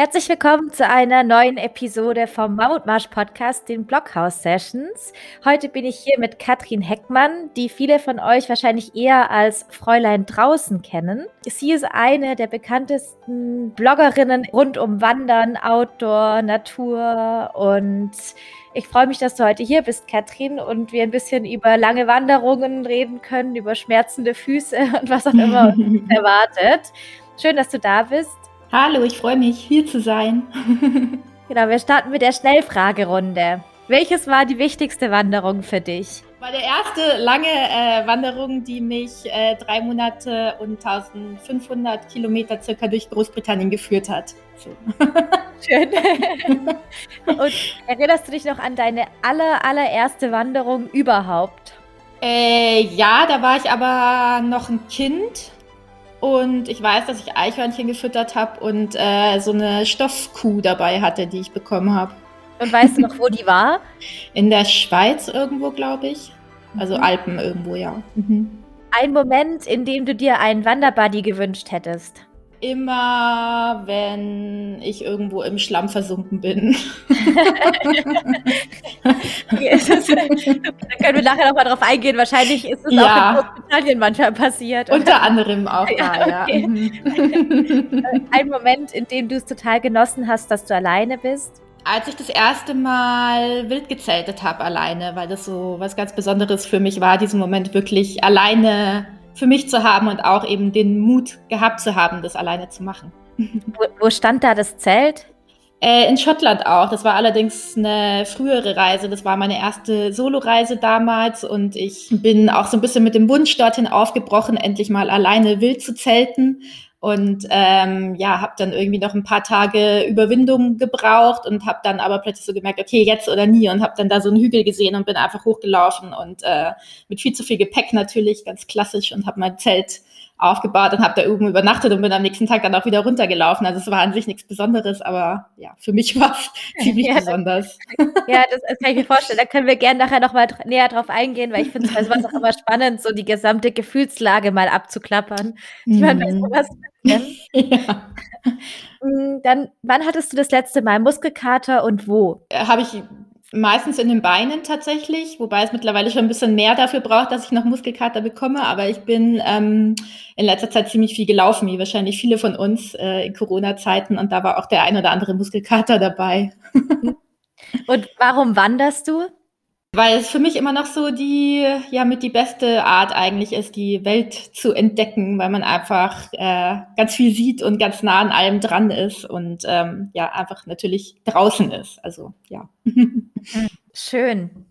Herzlich willkommen zu einer neuen Episode vom Mammutmarsch Podcast, den Blockhaus Sessions. Heute bin ich hier mit Katrin Heckmann, die viele von euch wahrscheinlich eher als Fräulein draußen kennen. Sie ist eine der bekanntesten Bloggerinnen rund um Wandern, Outdoor, Natur und ich freue mich, dass du heute hier bist, Katrin, und wir ein bisschen über lange Wanderungen reden können, über schmerzende Füße und was auch immer uns erwartet. Schön, dass du da bist. Hallo, ich freue mich, hier zu sein. genau, wir starten mit der Schnellfragerunde. Welches war die wichtigste Wanderung für dich? War der erste lange äh, Wanderung, die mich äh, drei Monate und 1500 Kilometer circa durch Großbritannien geführt hat. So. Schön. und erinnerst du dich noch an deine aller, allererste Wanderung überhaupt? Äh, ja, da war ich aber noch ein Kind und ich weiß, dass ich Eichhörnchen gefüttert habe und äh, so eine Stoffkuh dabei hatte, die ich bekommen habe. Und weißt du noch, wo die war? In der Schweiz irgendwo, glaube ich. Also mhm. Alpen irgendwo, ja. Mhm. Ein Moment, in dem du dir einen Wanderbuddy gewünscht hättest immer, wenn ich irgendwo im Schlamm versunken bin. da können wir nachher nochmal drauf eingehen. Wahrscheinlich ist es ja. auch in Großbritannien manchmal passiert. Unter anderem auch da, ja. Okay. Mhm. Ein Moment, in dem du es total genossen hast, dass du alleine bist. Als ich das erste Mal wild gezeltet habe alleine, weil das so was ganz Besonderes für mich war, diesen Moment wirklich alleine für mich zu haben und auch eben den Mut gehabt zu haben, das alleine zu machen. Wo, wo stand da das Zelt? Äh, in Schottland auch. Das war allerdings eine frühere Reise. Das war meine erste Soloreise damals und ich bin auch so ein bisschen mit dem Wunsch dorthin aufgebrochen, endlich mal alleine wild zu zelten und ähm, ja, habe dann irgendwie noch ein paar Tage Überwindung gebraucht und habe dann aber plötzlich so gemerkt, okay, jetzt oder nie und habe dann da so einen Hügel gesehen und bin einfach hochgelaufen und äh, mit viel zu viel Gepäck natürlich, ganz klassisch und habe mein Zelt aufgebaut und habe da oben übernachtet und bin am nächsten Tag dann auch wieder runtergelaufen. Also es war an sich nichts Besonderes, aber ja, für mich war es ziemlich ja, besonders. Ja, das, das, kann ich mir vorstellen. Da können wir gerne nachher noch mal näher drauf eingehen, weil ich finde es auch immer spannend, so die gesamte Gefühlslage mal abzuklappern. Ich meine, mhm. was ja. Mm, dann, wann hattest du das letzte Mal Muskelkater und wo? Äh, habe ich Meistens in den Beinen tatsächlich, wobei es mittlerweile schon ein bisschen mehr dafür braucht, dass ich noch Muskelkater bekomme. Aber ich bin ähm, in letzter Zeit ziemlich viel gelaufen, wie wahrscheinlich viele von uns äh, in Corona-Zeiten. Und da war auch der ein oder andere Muskelkater dabei. und warum wanderst du? Weil es für mich immer noch so die, ja, mit die beste Art eigentlich ist, die Welt zu entdecken, weil man einfach äh, ganz viel sieht und ganz nah an allem dran ist und ähm, ja, einfach natürlich draußen ist. Also ja. Schön.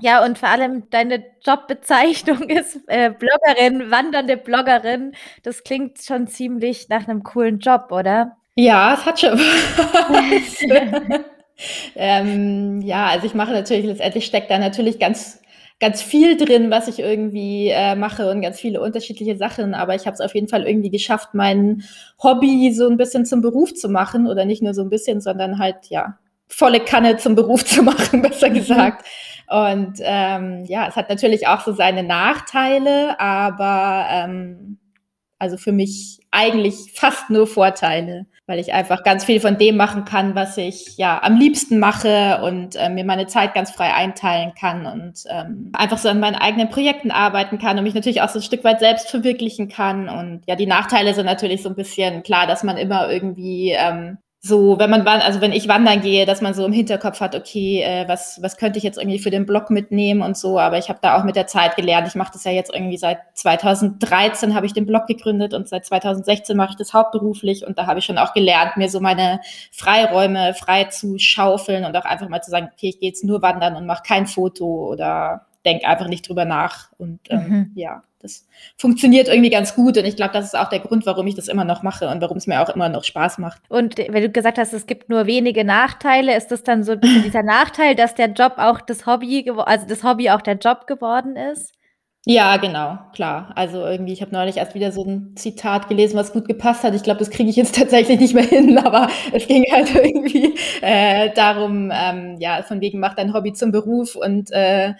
Ja, und vor allem deine Jobbezeichnung ist äh, Bloggerin, wandernde Bloggerin. Das klingt schon ziemlich nach einem coolen Job, oder? Ja, es hat schon was. Ähm, ja, also ich mache natürlich, letztendlich steckt da natürlich ganz ganz viel drin, was ich irgendwie äh, mache und ganz viele unterschiedliche Sachen. Aber ich habe es auf jeden Fall irgendwie geschafft, mein Hobby so ein bisschen zum Beruf zu machen oder nicht nur so ein bisschen, sondern halt ja volle Kanne zum Beruf zu machen, besser mhm. gesagt. Und ähm, ja, es hat natürlich auch so seine Nachteile, aber ähm, also für mich eigentlich fast nur Vorteile weil ich einfach ganz viel von dem machen kann, was ich ja am liebsten mache und äh, mir meine Zeit ganz frei einteilen kann und ähm, einfach so an meinen eigenen Projekten arbeiten kann und mich natürlich auch so ein Stück weit selbst verwirklichen kann. Und ja, die Nachteile sind natürlich so ein bisschen klar, dass man immer irgendwie ähm, so, wenn man, also wenn ich wandern gehe, dass man so im Hinterkopf hat, okay, äh, was, was könnte ich jetzt irgendwie für den Blog mitnehmen und so. Aber ich habe da auch mit der Zeit gelernt. Ich mache das ja jetzt irgendwie seit 2013 habe ich den Blog gegründet und seit 2016 mache ich das hauptberuflich und da habe ich schon auch gelernt, mir so meine Freiräume frei zu schaufeln und auch einfach mal zu sagen, okay, ich gehe jetzt nur wandern und mache kein Foto oder denk einfach nicht drüber nach. Und ähm, mhm. ja das funktioniert irgendwie ganz gut und ich glaube, das ist auch der Grund, warum ich das immer noch mache und warum es mir auch immer noch Spaß macht. Und wenn du gesagt hast, es gibt nur wenige Nachteile, ist das dann so dieser Nachteil, dass der Job auch das Hobby, also das Hobby auch der Job geworden ist? Ja, genau, klar. Also irgendwie, ich habe neulich erst wieder so ein Zitat gelesen, was gut gepasst hat. Ich glaube, das kriege ich jetzt tatsächlich nicht mehr hin, aber es ging halt irgendwie äh, darum, ähm, ja, von wegen, mach dein Hobby zum Beruf und äh,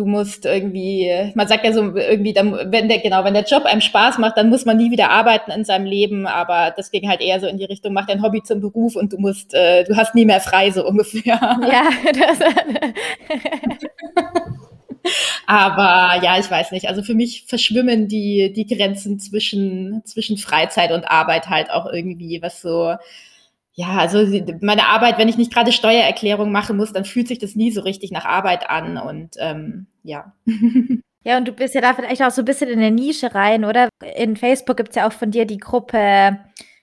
du musst irgendwie, man sagt ja so irgendwie, dann, wenn der, genau, wenn der Job einem Spaß macht, dann muss man nie wieder arbeiten in seinem Leben, aber das ging halt eher so in die Richtung, mach dein Hobby zum Beruf und du musst, äh, du hast nie mehr frei, so ungefähr. Ja, das Aber ja, ich weiß nicht. Also für mich verschwimmen die, die Grenzen zwischen, zwischen Freizeit und Arbeit halt auch irgendwie, was so, ja, also meine Arbeit, wenn ich nicht gerade Steuererklärung machen muss, dann fühlt sich das nie so richtig nach Arbeit an und ähm, ja. Ja, und du bist ja da vielleicht auch so ein bisschen in der Nische rein, oder? In Facebook gibt es ja auch von dir die Gruppe,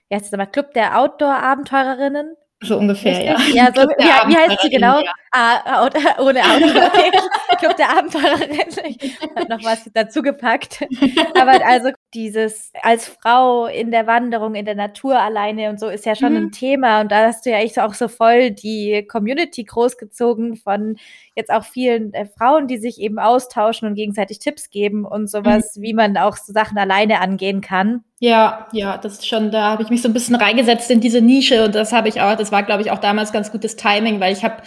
wie heißt das mal, Club der Outdoor-Abenteurerinnen. So ungefähr, ja. Ja, so, wie, wie heißt sie genau? Ja. Ah, ohne Auto. Okay. Club der Abenteurerinnen. Ich habe noch was dazu gepackt. Aber also dieses als Frau in der Wanderung, in der Natur alleine und so ist ja schon mhm. ein Thema. Und da hast du ja echt auch so voll die Community großgezogen von jetzt auch vielen äh, Frauen, die sich eben austauschen und gegenseitig Tipps geben und sowas, mhm. wie man auch so Sachen alleine angehen kann. Ja, ja, das ist schon, da habe ich mich so ein bisschen reingesetzt in diese Nische und das habe ich auch, das war, glaube ich, auch damals ganz gutes Timing, weil ich habe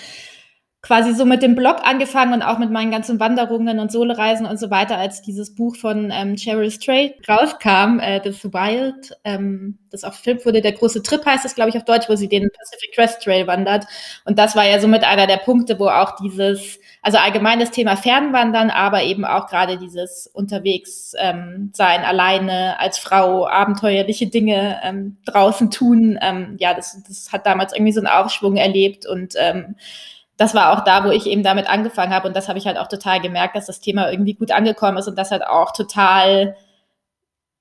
quasi so mit dem Blog angefangen und auch mit meinen ganzen Wanderungen und Soloreisen und so weiter, als dieses Buch von ähm, Cheryl Strait rauskam, äh, das Wild, ähm, das auch gefilmt wurde, der große Trip heißt es, glaube ich, auf Deutsch, wo sie den Pacific Crest Trail wandert. Und das war ja somit einer der Punkte, wo auch dieses, also allgemein das Thema Fernwandern, aber eben auch gerade dieses unterwegs ähm, sein, alleine als Frau, abenteuerliche Dinge ähm, draußen tun, ähm, ja, das, das hat damals irgendwie so einen Aufschwung erlebt und ähm, das war auch da, wo ich eben damit angefangen habe. Und das habe ich halt auch total gemerkt, dass das Thema irgendwie gut angekommen ist und dass halt auch total,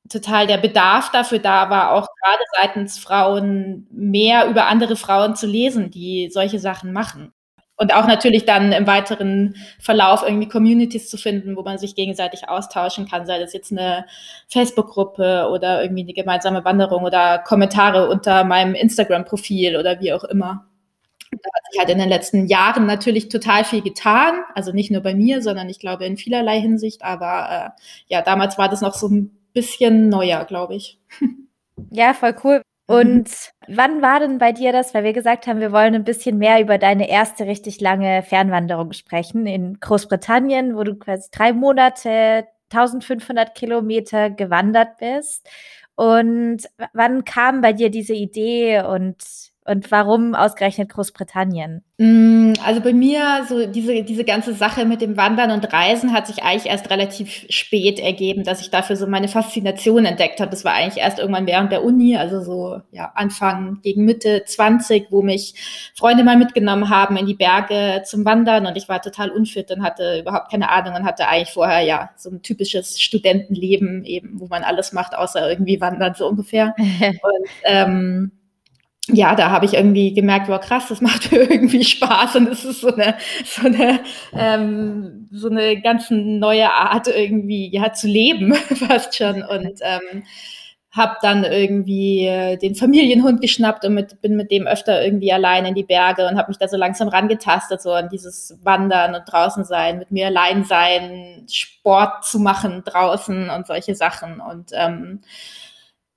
total der Bedarf dafür da war, auch gerade seitens Frauen mehr über andere Frauen zu lesen, die solche Sachen machen. Und auch natürlich dann im weiteren Verlauf irgendwie Communities zu finden, wo man sich gegenseitig austauschen kann, sei das jetzt eine Facebook-Gruppe oder irgendwie eine gemeinsame Wanderung oder Kommentare unter meinem Instagram-Profil oder wie auch immer. Da hat sich halt in den letzten Jahren natürlich total viel getan. Also nicht nur bei mir, sondern ich glaube in vielerlei Hinsicht. Aber äh, ja, damals war das noch so ein bisschen neuer, glaube ich. Ja, voll cool. Und mhm. wann war denn bei dir das, weil wir gesagt haben, wir wollen ein bisschen mehr über deine erste richtig lange Fernwanderung sprechen in Großbritannien, wo du quasi drei Monate 1500 Kilometer gewandert bist. Und wann kam bei dir diese Idee und und warum ausgerechnet Großbritannien? Mm, also bei mir, so diese, diese ganze Sache mit dem Wandern und Reisen hat sich eigentlich erst relativ spät ergeben, dass ich dafür so meine Faszination entdeckt habe. Das war eigentlich erst irgendwann während der Uni, also so ja, Anfang gegen Mitte 20, wo mich Freunde mal mitgenommen haben in die Berge zum Wandern und ich war total unfit und hatte überhaupt keine Ahnung und hatte eigentlich vorher ja so ein typisches Studentenleben eben, wo man alles macht, außer irgendwie wandern, so ungefähr. und ähm, ja, da habe ich irgendwie gemerkt, wow, krass, das macht irgendwie Spaß und es ist so eine, so eine, ähm, so eine ganz neue Art irgendwie, ja, zu leben fast schon. Und ähm, habe dann irgendwie äh, den Familienhund geschnappt und mit, bin mit dem öfter irgendwie allein in die Berge und habe mich da so langsam rangetastet, so an dieses Wandern und draußen sein, mit mir allein sein, Sport zu machen draußen und solche Sachen. Und ähm,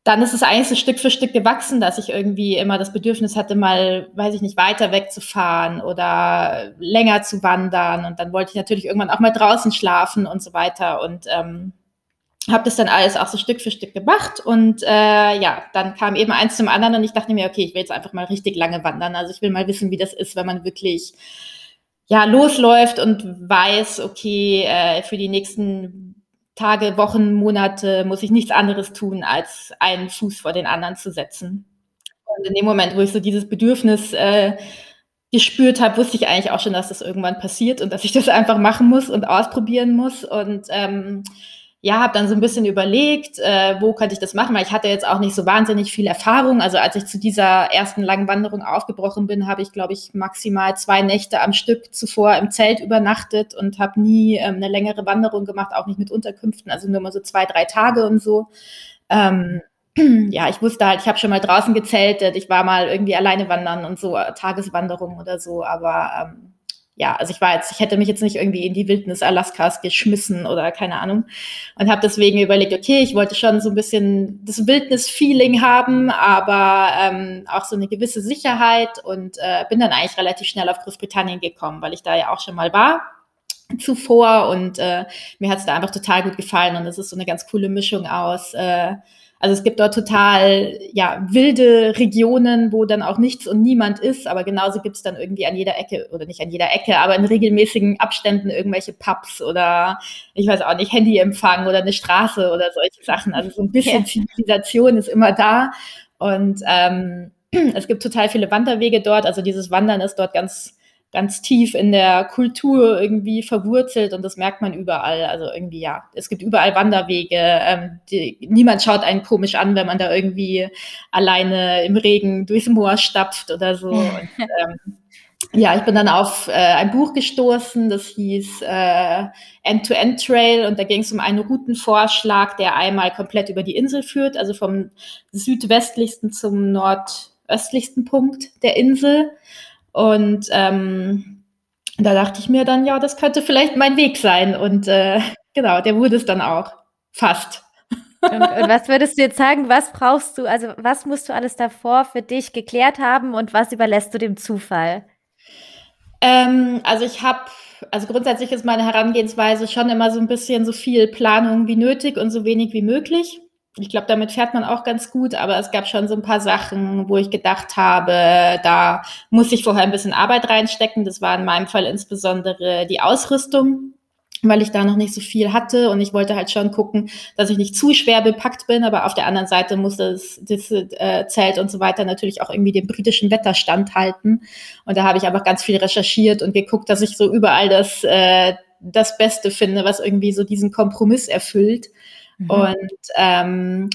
dann ist es eigentlich so Stück für Stück gewachsen, dass ich irgendwie immer das Bedürfnis hatte, mal, weiß ich nicht, weiter wegzufahren oder länger zu wandern. Und dann wollte ich natürlich irgendwann auch mal draußen schlafen und so weiter. Und ähm, habe das dann alles auch so Stück für Stück gemacht. Und äh, ja, dann kam eben eins zum anderen und ich dachte mir, okay, ich will jetzt einfach mal richtig lange wandern. Also ich will mal wissen, wie das ist, wenn man wirklich ja losläuft und weiß, okay, äh, für die nächsten Tage, Wochen, Monate muss ich nichts anderes tun, als einen Fuß vor den anderen zu setzen. Und in dem Moment, wo ich so dieses Bedürfnis äh, gespürt habe, wusste ich eigentlich auch schon, dass das irgendwann passiert und dass ich das einfach machen muss und ausprobieren muss. Und ähm, ja, habe dann so ein bisschen überlegt, äh, wo könnte ich das machen, weil ich hatte jetzt auch nicht so wahnsinnig viel Erfahrung. Also als ich zu dieser ersten langen Wanderung aufgebrochen bin, habe ich, glaube ich, maximal zwei Nächte am Stück zuvor im Zelt übernachtet und habe nie ähm, eine längere Wanderung gemacht, auch nicht mit Unterkünften, also nur mal so zwei, drei Tage und so. Ähm, ja, ich wusste halt, ich habe schon mal draußen gezeltet, ich war mal irgendwie alleine wandern und so, Tageswanderung oder so, aber ähm, ja, also ich war jetzt, ich hätte mich jetzt nicht irgendwie in die Wildnis Alaskas geschmissen oder keine Ahnung und habe deswegen überlegt, okay, ich wollte schon so ein bisschen das Wildnis-Feeling haben, aber ähm, auch so eine gewisse Sicherheit und äh, bin dann eigentlich relativ schnell auf Großbritannien gekommen, weil ich da ja auch schon mal war zuvor und äh, mir hat es da einfach total gut gefallen und es ist so eine ganz coole Mischung aus. Äh, also es gibt dort total ja wilde Regionen, wo dann auch nichts und niemand ist, aber genauso gibt es dann irgendwie an jeder Ecke oder nicht an jeder Ecke, aber in regelmäßigen Abständen irgendwelche Pubs oder ich weiß auch nicht Handyempfang oder eine Straße oder solche Sachen. Also so ein bisschen ja. Zivilisation ist immer da und ähm, es gibt total viele Wanderwege dort. Also dieses Wandern ist dort ganz ganz tief in der Kultur irgendwie verwurzelt und das merkt man überall. Also irgendwie, ja, es gibt überall Wanderwege. Ähm, die, niemand schaut einen komisch an, wenn man da irgendwie alleine im Regen durchs Moor stapft oder so. Und, ähm, ja, ich bin dann auf äh, ein Buch gestoßen, das hieß äh, End-to-End Trail und da ging es um einen Routenvorschlag, der einmal komplett über die Insel führt, also vom südwestlichsten zum nordöstlichsten Punkt der Insel. Und ähm, da dachte ich mir dann, ja, das könnte vielleicht mein Weg sein. Und äh, genau, der wurde es dann auch. Fast. Und, und, was würdest du jetzt sagen, was brauchst du, also was musst du alles davor für dich geklärt haben und was überlässt du dem Zufall? Ähm, also ich habe, also grundsätzlich ist meine Herangehensweise schon immer so ein bisschen so viel Planung wie nötig und so wenig wie möglich ich glaube, damit fährt man auch ganz gut, aber es gab schon so ein paar Sachen, wo ich gedacht habe, da muss ich vorher ein bisschen Arbeit reinstecken. Das war in meinem Fall insbesondere die Ausrüstung, weil ich da noch nicht so viel hatte und ich wollte halt schon gucken, dass ich nicht zu schwer bepackt bin, aber auf der anderen Seite muss das, das äh, Zelt und so weiter natürlich auch irgendwie dem britischen Wetter standhalten. Und da habe ich einfach ganz viel recherchiert und geguckt, dass ich so überall das, äh, das Beste finde, was irgendwie so diesen Kompromiss erfüllt. Mhm. Und ähm,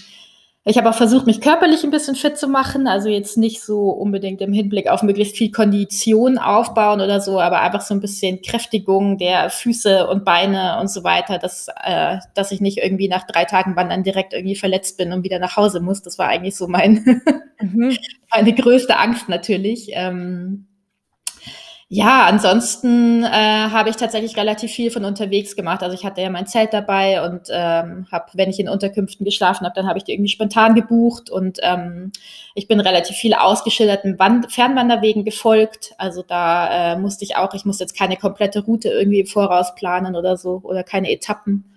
ich habe auch versucht, mich körperlich ein bisschen fit zu machen. Also jetzt nicht so unbedingt im Hinblick auf möglichst viel Kondition aufbauen oder so, aber einfach so ein bisschen Kräftigung der Füße und Beine und so weiter, dass, äh, dass ich nicht irgendwie nach drei Tagen Wandern direkt irgendwie verletzt bin und wieder nach Hause muss. Das war eigentlich so mein, mhm. meine größte Angst natürlich. Ähm, ja, ansonsten äh, habe ich tatsächlich relativ viel von unterwegs gemacht. Also ich hatte ja mein Zelt dabei und ähm, habe, wenn ich in Unterkünften geschlafen habe, dann habe ich die irgendwie spontan gebucht und ähm, ich bin relativ viel ausgeschilderten Wand Fernwanderwegen gefolgt. Also da äh, musste ich auch, ich musste jetzt keine komplette Route irgendwie Voraus planen oder so oder keine Etappen.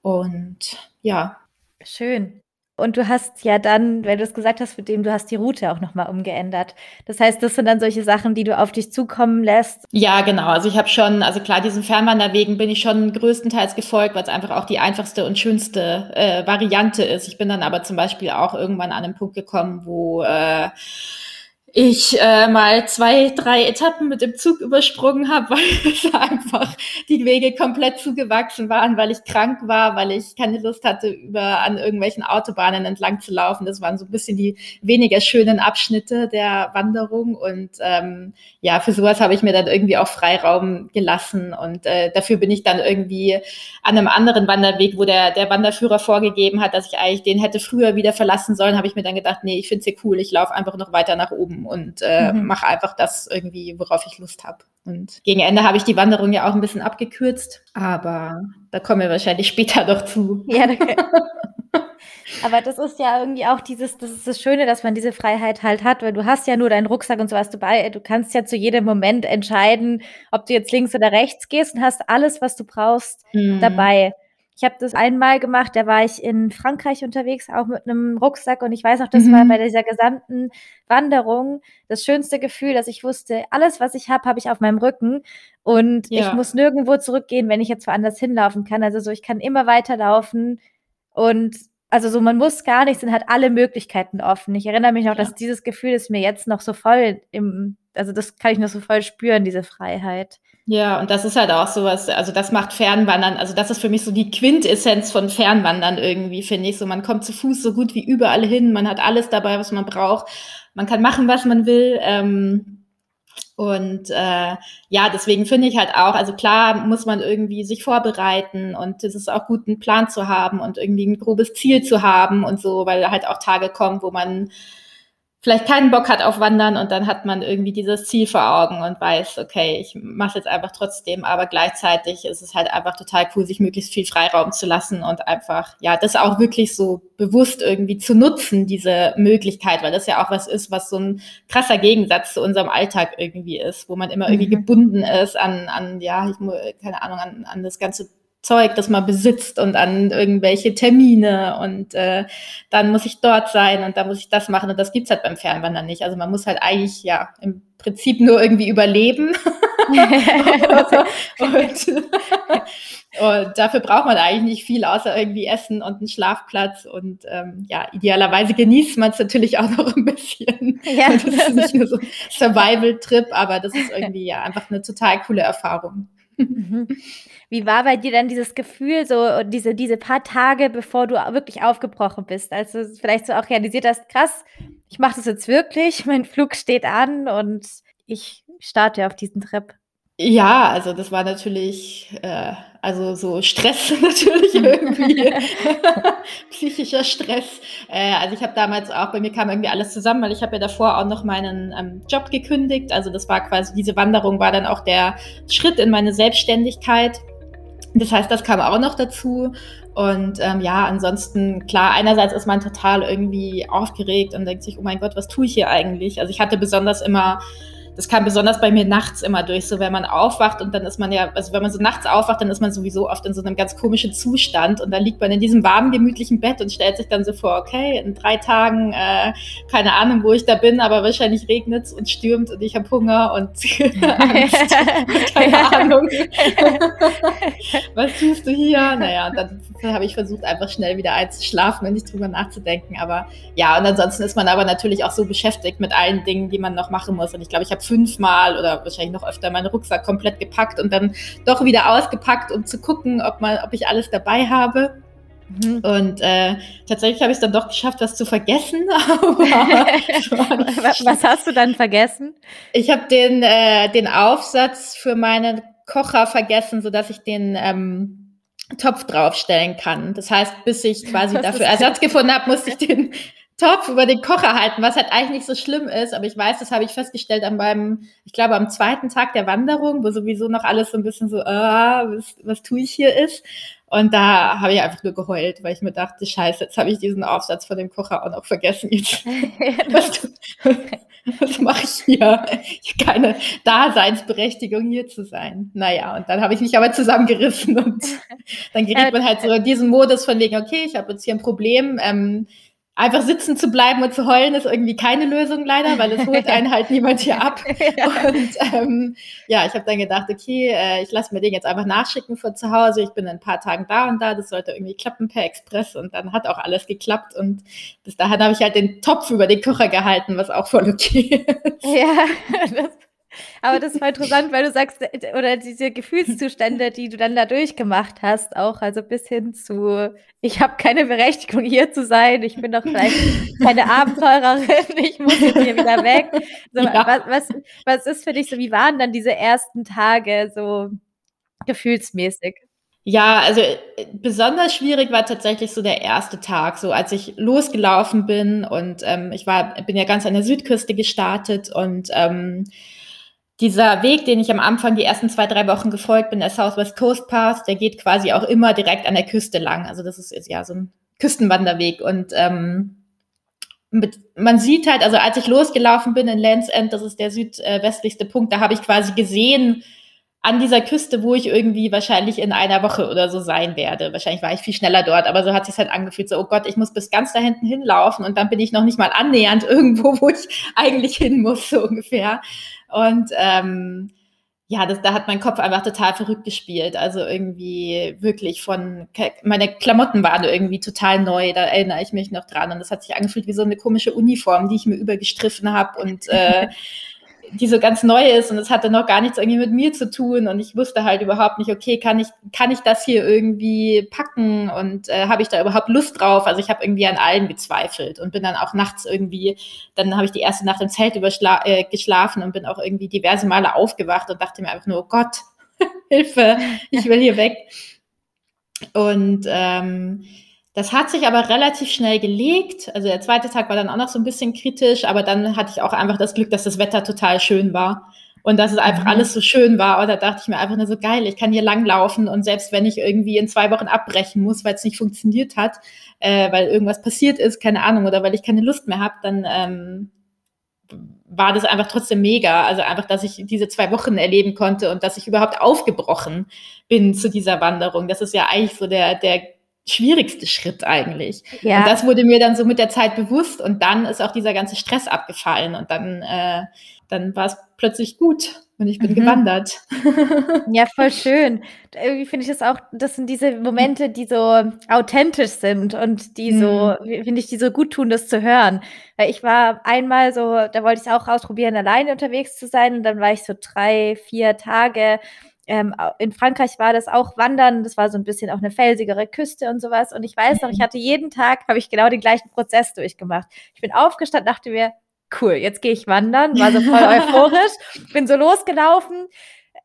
Und ja. Schön. Und du hast ja dann, weil du es gesagt hast, mit dem du hast die Route auch nochmal umgeändert. Das heißt, das sind dann solche Sachen, die du auf dich zukommen lässt. Ja, genau. Also ich habe schon, also klar, diesen Fernwanderwegen bin ich schon größtenteils gefolgt, weil es einfach auch die einfachste und schönste äh, Variante ist. Ich bin dann aber zum Beispiel auch irgendwann an einen Punkt gekommen, wo äh, ich äh, mal zwei, drei Etappen mit dem Zug übersprungen habe, weil es einfach die Wege komplett zugewachsen waren, weil ich krank war, weil ich keine Lust hatte, über an irgendwelchen Autobahnen entlang zu laufen. Das waren so ein bisschen die weniger schönen Abschnitte der Wanderung. Und ähm, ja, für sowas habe ich mir dann irgendwie auch Freiraum gelassen. Und äh, dafür bin ich dann irgendwie an einem anderen Wanderweg, wo der, der Wanderführer vorgegeben hat, dass ich eigentlich den hätte früher wieder verlassen sollen, habe ich mir dann gedacht, nee, ich finde es hier cool, ich laufe einfach noch weiter nach oben und äh, mhm. mache einfach das irgendwie, worauf ich Lust habe. Und gegen Ende habe ich die Wanderung ja auch ein bisschen abgekürzt, aber da kommen wir wahrscheinlich später noch zu. Ja, okay. Aber das ist ja irgendwie auch dieses, das ist das Schöne, dass man diese Freiheit halt hat, weil du hast ja nur deinen Rucksack und sowas dabei. Du kannst ja zu jedem Moment entscheiden, ob du jetzt links oder rechts gehst und hast alles, was du brauchst, mhm. dabei. Ich habe das einmal gemacht, da war ich in Frankreich unterwegs, auch mit einem Rucksack und ich weiß noch, das mhm. war bei dieser gesamten Wanderung das schönste Gefühl, dass ich wusste, alles, was ich habe, habe ich auf meinem Rücken und ja. ich muss nirgendwo zurückgehen, wenn ich jetzt woanders hinlaufen kann. Also so, ich kann immer weiterlaufen und also so, man muss gar nichts, sind halt alle Möglichkeiten offen. Ich erinnere mich noch, ja. dass dieses Gefühl ist mir jetzt noch so voll im, also das kann ich noch so voll spüren, diese Freiheit. Ja, und das ist halt auch sowas, also das macht Fernwandern, also das ist für mich so die Quintessenz von Fernwandern irgendwie, finde ich. So, man kommt zu Fuß so gut wie überall hin, man hat alles dabei, was man braucht, man kann machen, was man will. Ähm, und äh, ja, deswegen finde ich halt auch, also klar muss man irgendwie sich vorbereiten und es ist auch gut, einen Plan zu haben und irgendwie ein grobes Ziel zu haben und so, weil halt auch Tage kommen, wo man vielleicht keinen Bock hat auf Wandern und dann hat man irgendwie dieses Ziel vor Augen und weiß, okay, ich mache jetzt einfach trotzdem, aber gleichzeitig ist es halt einfach total cool, sich möglichst viel Freiraum zu lassen und einfach, ja, das auch wirklich so bewusst irgendwie zu nutzen, diese Möglichkeit, weil das ja auch was ist, was so ein krasser Gegensatz zu unserem Alltag irgendwie ist, wo man immer irgendwie mhm. gebunden ist an, an, ja, ich, keine Ahnung, an, an das ganze Zeug, das man besitzt und an irgendwelche Termine und äh, dann muss ich dort sein und da muss ich das machen und das gibt's halt beim Fernwandern nicht. Also man muss halt eigentlich ja im Prinzip nur irgendwie überleben und, und, dafür braucht man eigentlich nicht viel außer irgendwie Essen und einen Schlafplatz und ähm, ja idealerweise genießt man es natürlich auch noch ein bisschen. Ja. Das ist nicht nur so ein Survival-Trip, aber das ist irgendwie ja einfach eine total coole Erfahrung. Mhm. Wie war bei dir dann dieses Gefühl, so diese, diese paar Tage, bevor du wirklich aufgebrochen bist, als du vielleicht so auch realisiert hast, krass, ich mache das jetzt wirklich, mein Flug steht an und ich starte auf diesen Trip? Ja, also das war natürlich, äh, also so Stress natürlich irgendwie, psychischer Stress. Äh, also ich habe damals auch, bei mir kam irgendwie alles zusammen, weil ich habe ja davor auch noch meinen ähm, Job gekündigt. Also das war quasi, diese Wanderung war dann auch der Schritt in meine Selbstständigkeit. Das heißt, das kam auch noch dazu. Und ähm, ja, ansonsten, klar, einerseits ist man total irgendwie aufgeregt und denkt sich, oh mein Gott, was tue ich hier eigentlich? Also ich hatte besonders immer das kam besonders bei mir nachts immer durch, so wenn man aufwacht und dann ist man ja, also wenn man so nachts aufwacht, dann ist man sowieso oft in so einem ganz komischen Zustand und dann liegt man in diesem warmen, gemütlichen Bett und stellt sich dann so vor, okay, in drei Tagen, äh, keine Ahnung, wo ich da bin, aber wahrscheinlich regnet es und stürmt und ich habe Hunger und Angst, keine Ahnung. Was tust du hier? Naja, und dann habe ich versucht, einfach schnell wieder einzuschlafen und nicht drüber nachzudenken. Aber ja, und ansonsten ist man aber natürlich auch so beschäftigt mit allen Dingen, die man noch machen muss. Und ich glaube, ich habe fünfmal oder wahrscheinlich noch öfter meinen Rucksack komplett gepackt und dann doch wieder ausgepackt, um zu gucken, ob, man, ob ich alles dabei habe. Mhm. Und äh, tatsächlich habe ich es dann doch geschafft, was zu vergessen. was hast du dann vergessen? Ich habe den, äh, den Aufsatz für meinen Kocher vergessen, sodass ich den ähm, Topf draufstellen kann. Das heißt, bis ich quasi dafür Ersatz gefunden habe, musste ich den Topf über den Kocher halten, was halt eigentlich nicht so schlimm ist. Aber ich weiß, das habe ich festgestellt an meinem, ich glaube, am zweiten Tag der Wanderung, wo sowieso noch alles so ein bisschen so, ah, was, was tue ich hier ist. Und da habe ich einfach nur geheult, weil ich mir dachte, scheiße, jetzt habe ich diesen Aufsatz von dem Kocher auch noch vergessen. Jetzt, was, was mache ich hier? Ich habe keine Daseinsberechtigung, hier zu sein. Naja, und dann habe ich mich aber zusammengerissen und dann gerät man halt so in diesen Modus von wegen, okay, ich habe jetzt hier ein Problem, ähm, einfach sitzen zu bleiben und zu heulen ist irgendwie keine Lösung leider, weil es holt einen halt niemand hier ab. ja. Und ähm, ja, ich habe dann gedacht, okay, äh, ich lasse mir den jetzt einfach nachschicken von zu Hause. Ich bin in ein paar Tagen da und da, das sollte irgendwie klappen per Express und dann hat auch alles geklappt und bis dahin habe ich halt den Topf über den Kocher gehalten, was auch voll okay ist. Ja, das aber das war interessant, weil du sagst, äh, oder diese Gefühlszustände, die du dann da durchgemacht hast, auch also bis hin zu, ich habe keine Berechtigung hier zu sein, ich bin doch vielleicht keine Abenteurerin, ich muss jetzt hier wieder weg. So, ja. was, was, was ist für dich so, wie waren dann diese ersten Tage so gefühlsmäßig? Ja, also äh, besonders schwierig war tatsächlich so der erste Tag, so als ich losgelaufen bin und ähm, ich war, bin ja ganz an der Südküste gestartet und ähm, dieser Weg, den ich am Anfang die ersten zwei, drei Wochen gefolgt bin, der Southwest Coast Pass, der geht quasi auch immer direkt an der Küste lang. Also das ist ja so ein Küstenwanderweg. Und ähm, mit, man sieht halt, also als ich losgelaufen bin in Lands End, das ist der südwestlichste Punkt, da habe ich quasi gesehen, an dieser Küste, wo ich irgendwie wahrscheinlich in einer Woche oder so sein werde. Wahrscheinlich war ich viel schneller dort, aber so hat sich halt angefühlt, so, oh Gott, ich muss bis ganz da hinten hinlaufen und dann bin ich noch nicht mal annähernd irgendwo, wo ich eigentlich hin muss, so ungefähr. Und ähm, ja, das, da hat mein Kopf einfach total verrückt gespielt. Also irgendwie wirklich von, meine Klamotten waren irgendwie total neu, da erinnere ich mich noch dran. Und das hat sich angefühlt wie so eine komische Uniform, die ich mir übergestriffen habe und äh, die so ganz neu ist und es hatte noch gar nichts irgendwie mit mir zu tun und ich wusste halt überhaupt nicht, okay, kann ich, kann ich das hier irgendwie packen und äh, habe ich da überhaupt Lust drauf? Also ich habe irgendwie an allem gezweifelt und bin dann auch nachts irgendwie, dann habe ich die erste Nacht im Zelt äh, geschlafen und bin auch irgendwie diverse Male aufgewacht und dachte mir einfach nur, oh Gott, Hilfe, ich will hier weg. Und ähm, Das hat sich aber relativ schnell gelegt. Also der zweite Tag war dann auch noch so ein bisschen kritisch, aber dann hatte ich auch einfach das Glück, dass das Wetter total schön war und dass es einfach mhm. alles so schön war. Und da dachte ich mir einfach nur so geil, ich kann hier langlaufen und selbst wenn ich irgendwie in zwei Wochen abbrechen muss, weil es nicht funktioniert hat, äh, weil irgendwas passiert ist, keine Ahnung, oder weil ich keine Lust mehr habe, dann ähm, war das einfach trotzdem mega. Also einfach, dass ich diese zwei Wochen erleben konnte und dass ich überhaupt aufgebrochen bin zu dieser Wanderung. Das ist ja eigentlich so der, der schwierigste Schritt eigentlich. Ja. Und das wurde mir dann so mit der Zeit bewusst und dann ist auch dieser ganze Stress abgefallen und dann, äh, dann war es plötzlich gut und ich bin mhm. gewandert. Ja, voll schön. Irgendwie finde ich das auch, das sind diese Momente, die so authentisch sind und die so, mhm. finde ich, die so gut tun, das zu hören. Weil ich war einmal so, da wollte ich es auch ausprobieren, alleine unterwegs zu sein und dann war ich so drei, vier Tage ähm, in Frankreich war das auch Wandern, das war so ein bisschen auch eine felsigere Küste und sowas. Und ich weiß noch, ich hatte jeden Tag, habe ich genau den gleichen Prozess durchgemacht. Ich bin aufgestanden, dachte mir, cool, jetzt gehe ich wandern, war so voll euphorisch, bin so losgelaufen,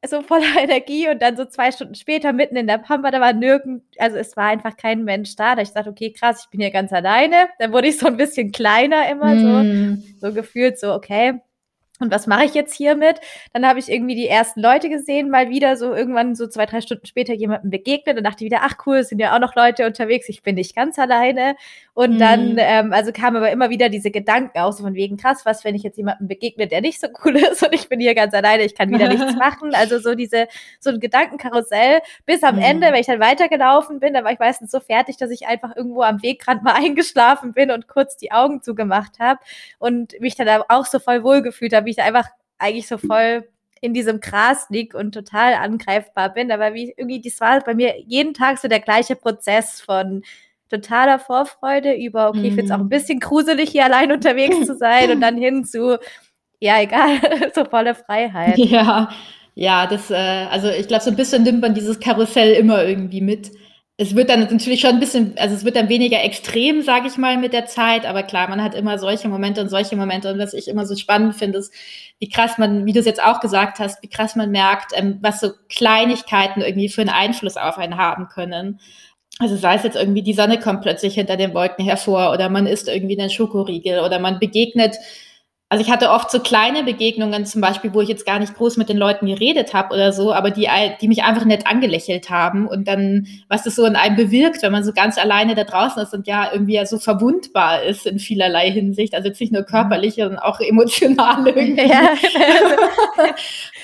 so voller Energie und dann so zwei Stunden später mitten in der Pampa, da war nirgend, also es war einfach kein Mensch da. Da ich dachte, okay, krass, ich bin hier ganz alleine. Dann wurde ich so ein bisschen kleiner immer mm. so, so gefühlt so, okay, und was mache ich jetzt hiermit? Dann habe ich irgendwie die ersten Leute gesehen, mal wieder so irgendwann so zwei, drei Stunden später jemandem begegnet und dachte wieder, ach cool, es sind ja auch noch Leute unterwegs, ich bin nicht ganz alleine. Und mhm. dann, ähm, also kam aber immer wieder diese Gedanken aus, so von wegen, krass, was, wenn ich jetzt jemandem begegne, der nicht so cool ist und ich bin hier ganz alleine, ich kann wieder nichts machen. Also so diese, so ein Gedankenkarussell, bis am mhm. Ende, wenn ich dann weitergelaufen bin, dann war ich meistens so fertig, dass ich einfach irgendwo am Wegrand mal eingeschlafen bin und kurz die Augen zugemacht habe und mich dann auch so voll wohlgefühlt habe, wie ich einfach eigentlich so voll in diesem Gras lieg und total angreifbar bin. Aber wie irgendwie, das war bei mir jeden Tag so der gleiche Prozess von totaler Vorfreude über, okay, ich finde es auch ein mhm. bisschen gruselig, hier allein unterwegs zu sein und dann hin zu, ja, egal, so volle Freiheit. Ja, ja, das, äh, also ich glaube, so ein bisschen nimmt man dieses Karussell immer irgendwie mit es wird dann natürlich schon ein bisschen, also es wird dann weniger extrem, sage ich mal, mit der Zeit, aber klar, man hat immer solche Momente und solche Momente und was ich immer so spannend finde, ist, wie krass man, wie du es jetzt auch gesagt hast, wie krass man merkt, ähm, was so Kleinigkeiten irgendwie für einen Einfluss auf einen haben können. Also sei es jetzt irgendwie, die Sonne kommt plötzlich hinter den Wolken hervor oder man isst irgendwie einen Schokoriegel oder man begegnet also ich hatte oft so kleine Begegnungen, zum Beispiel, wo ich jetzt gar nicht groß mit den Leuten geredet habe oder so, aber die, die mich einfach nett angelächelt haben und dann, was das so in einem bewirkt, wenn man so ganz alleine da draußen ist und ja irgendwie ja so verwundbar ist in vielerlei Hinsicht, also jetzt nicht nur körperlich, sondern auch emotional irgendwie. Ja.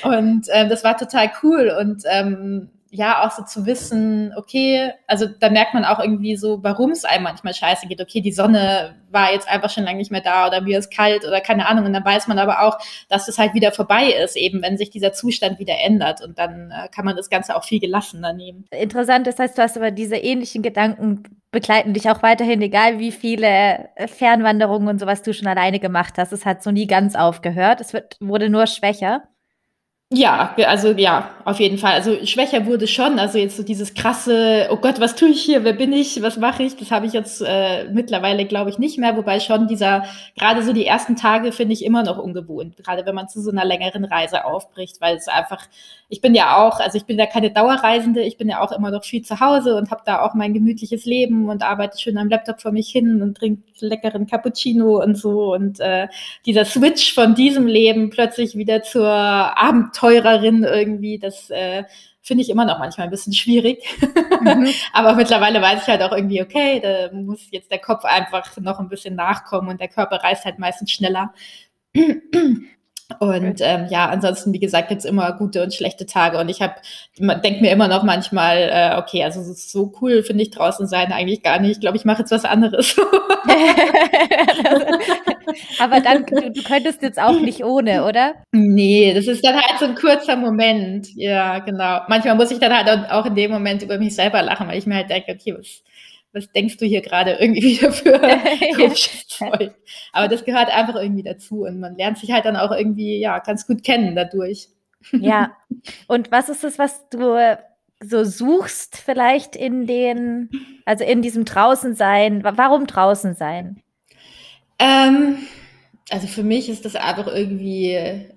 und ähm, das war total cool und ähm, ja, auch so zu wissen, okay, also da merkt man auch irgendwie so, warum es einem manchmal scheiße geht. Okay, die Sonne war jetzt einfach schon lange nicht mehr da oder mir ist kalt oder keine Ahnung. Und dann weiß man aber auch, dass es halt wieder vorbei ist, eben wenn sich dieser Zustand wieder ändert. Und dann äh, kann man das Ganze auch viel gelassener nehmen. Interessant, das heißt, du hast aber diese ähnlichen Gedanken begleiten dich auch weiterhin, egal wie viele äh, Fernwanderungen und sowas du schon alleine gemacht hast. Es hat so nie ganz aufgehört. Es wird, wurde nur schwächer. Ja, also ja, auf jeden Fall. Also schwächer wurde schon. Also jetzt so dieses krasse, oh Gott, was tue ich hier? Wer bin ich? Was mache ich? Das habe ich jetzt äh, mittlerweile, glaube ich, nicht mehr. Wobei schon dieser, gerade so die ersten Tage finde ich immer noch ungewohnt. Gerade wenn man zu so einer längeren Reise aufbricht, weil es einfach, ich bin ja auch, also ich bin ja keine Dauerreisende, ich bin ja auch immer noch viel zu Hause und habe da auch mein gemütliches Leben und arbeite schön am Laptop vor mich hin und trinke leckeren Cappuccino und so. Und äh, dieser Switch von diesem Leben plötzlich wieder zur Abenteuer Teurerin irgendwie, das äh, finde ich immer noch manchmal ein bisschen schwierig. Mhm. Aber mittlerweile weiß ich halt auch irgendwie, okay, da muss jetzt der Kopf einfach noch ein bisschen nachkommen und der Körper reist halt meistens schneller. Und ähm, ja, ansonsten, wie gesagt, gibt es immer gute und schlechte Tage. Und ich habe, denke mir immer noch manchmal, äh, okay, also so cool finde ich draußen sein eigentlich gar nicht. Ich glaube, ich mache jetzt was anderes. Aber dann, du, du, könntest jetzt auch nicht ohne, oder? Nee, das ist dann halt so ein kurzer Moment. Ja, genau. Manchmal muss ich dann halt auch in dem Moment über mich selber lachen, weil ich mir halt denke, okay, was, was denkst du hier gerade irgendwie wieder für komisches Zeug? Aber das gehört einfach irgendwie dazu und man lernt sich halt dann auch irgendwie, ja, ganz gut kennen dadurch. Ja. Und was ist es, was du so suchst vielleicht in den, also in diesem draußen sein? Warum draußen sein? Ähm, also für mich ist das einfach irgendwie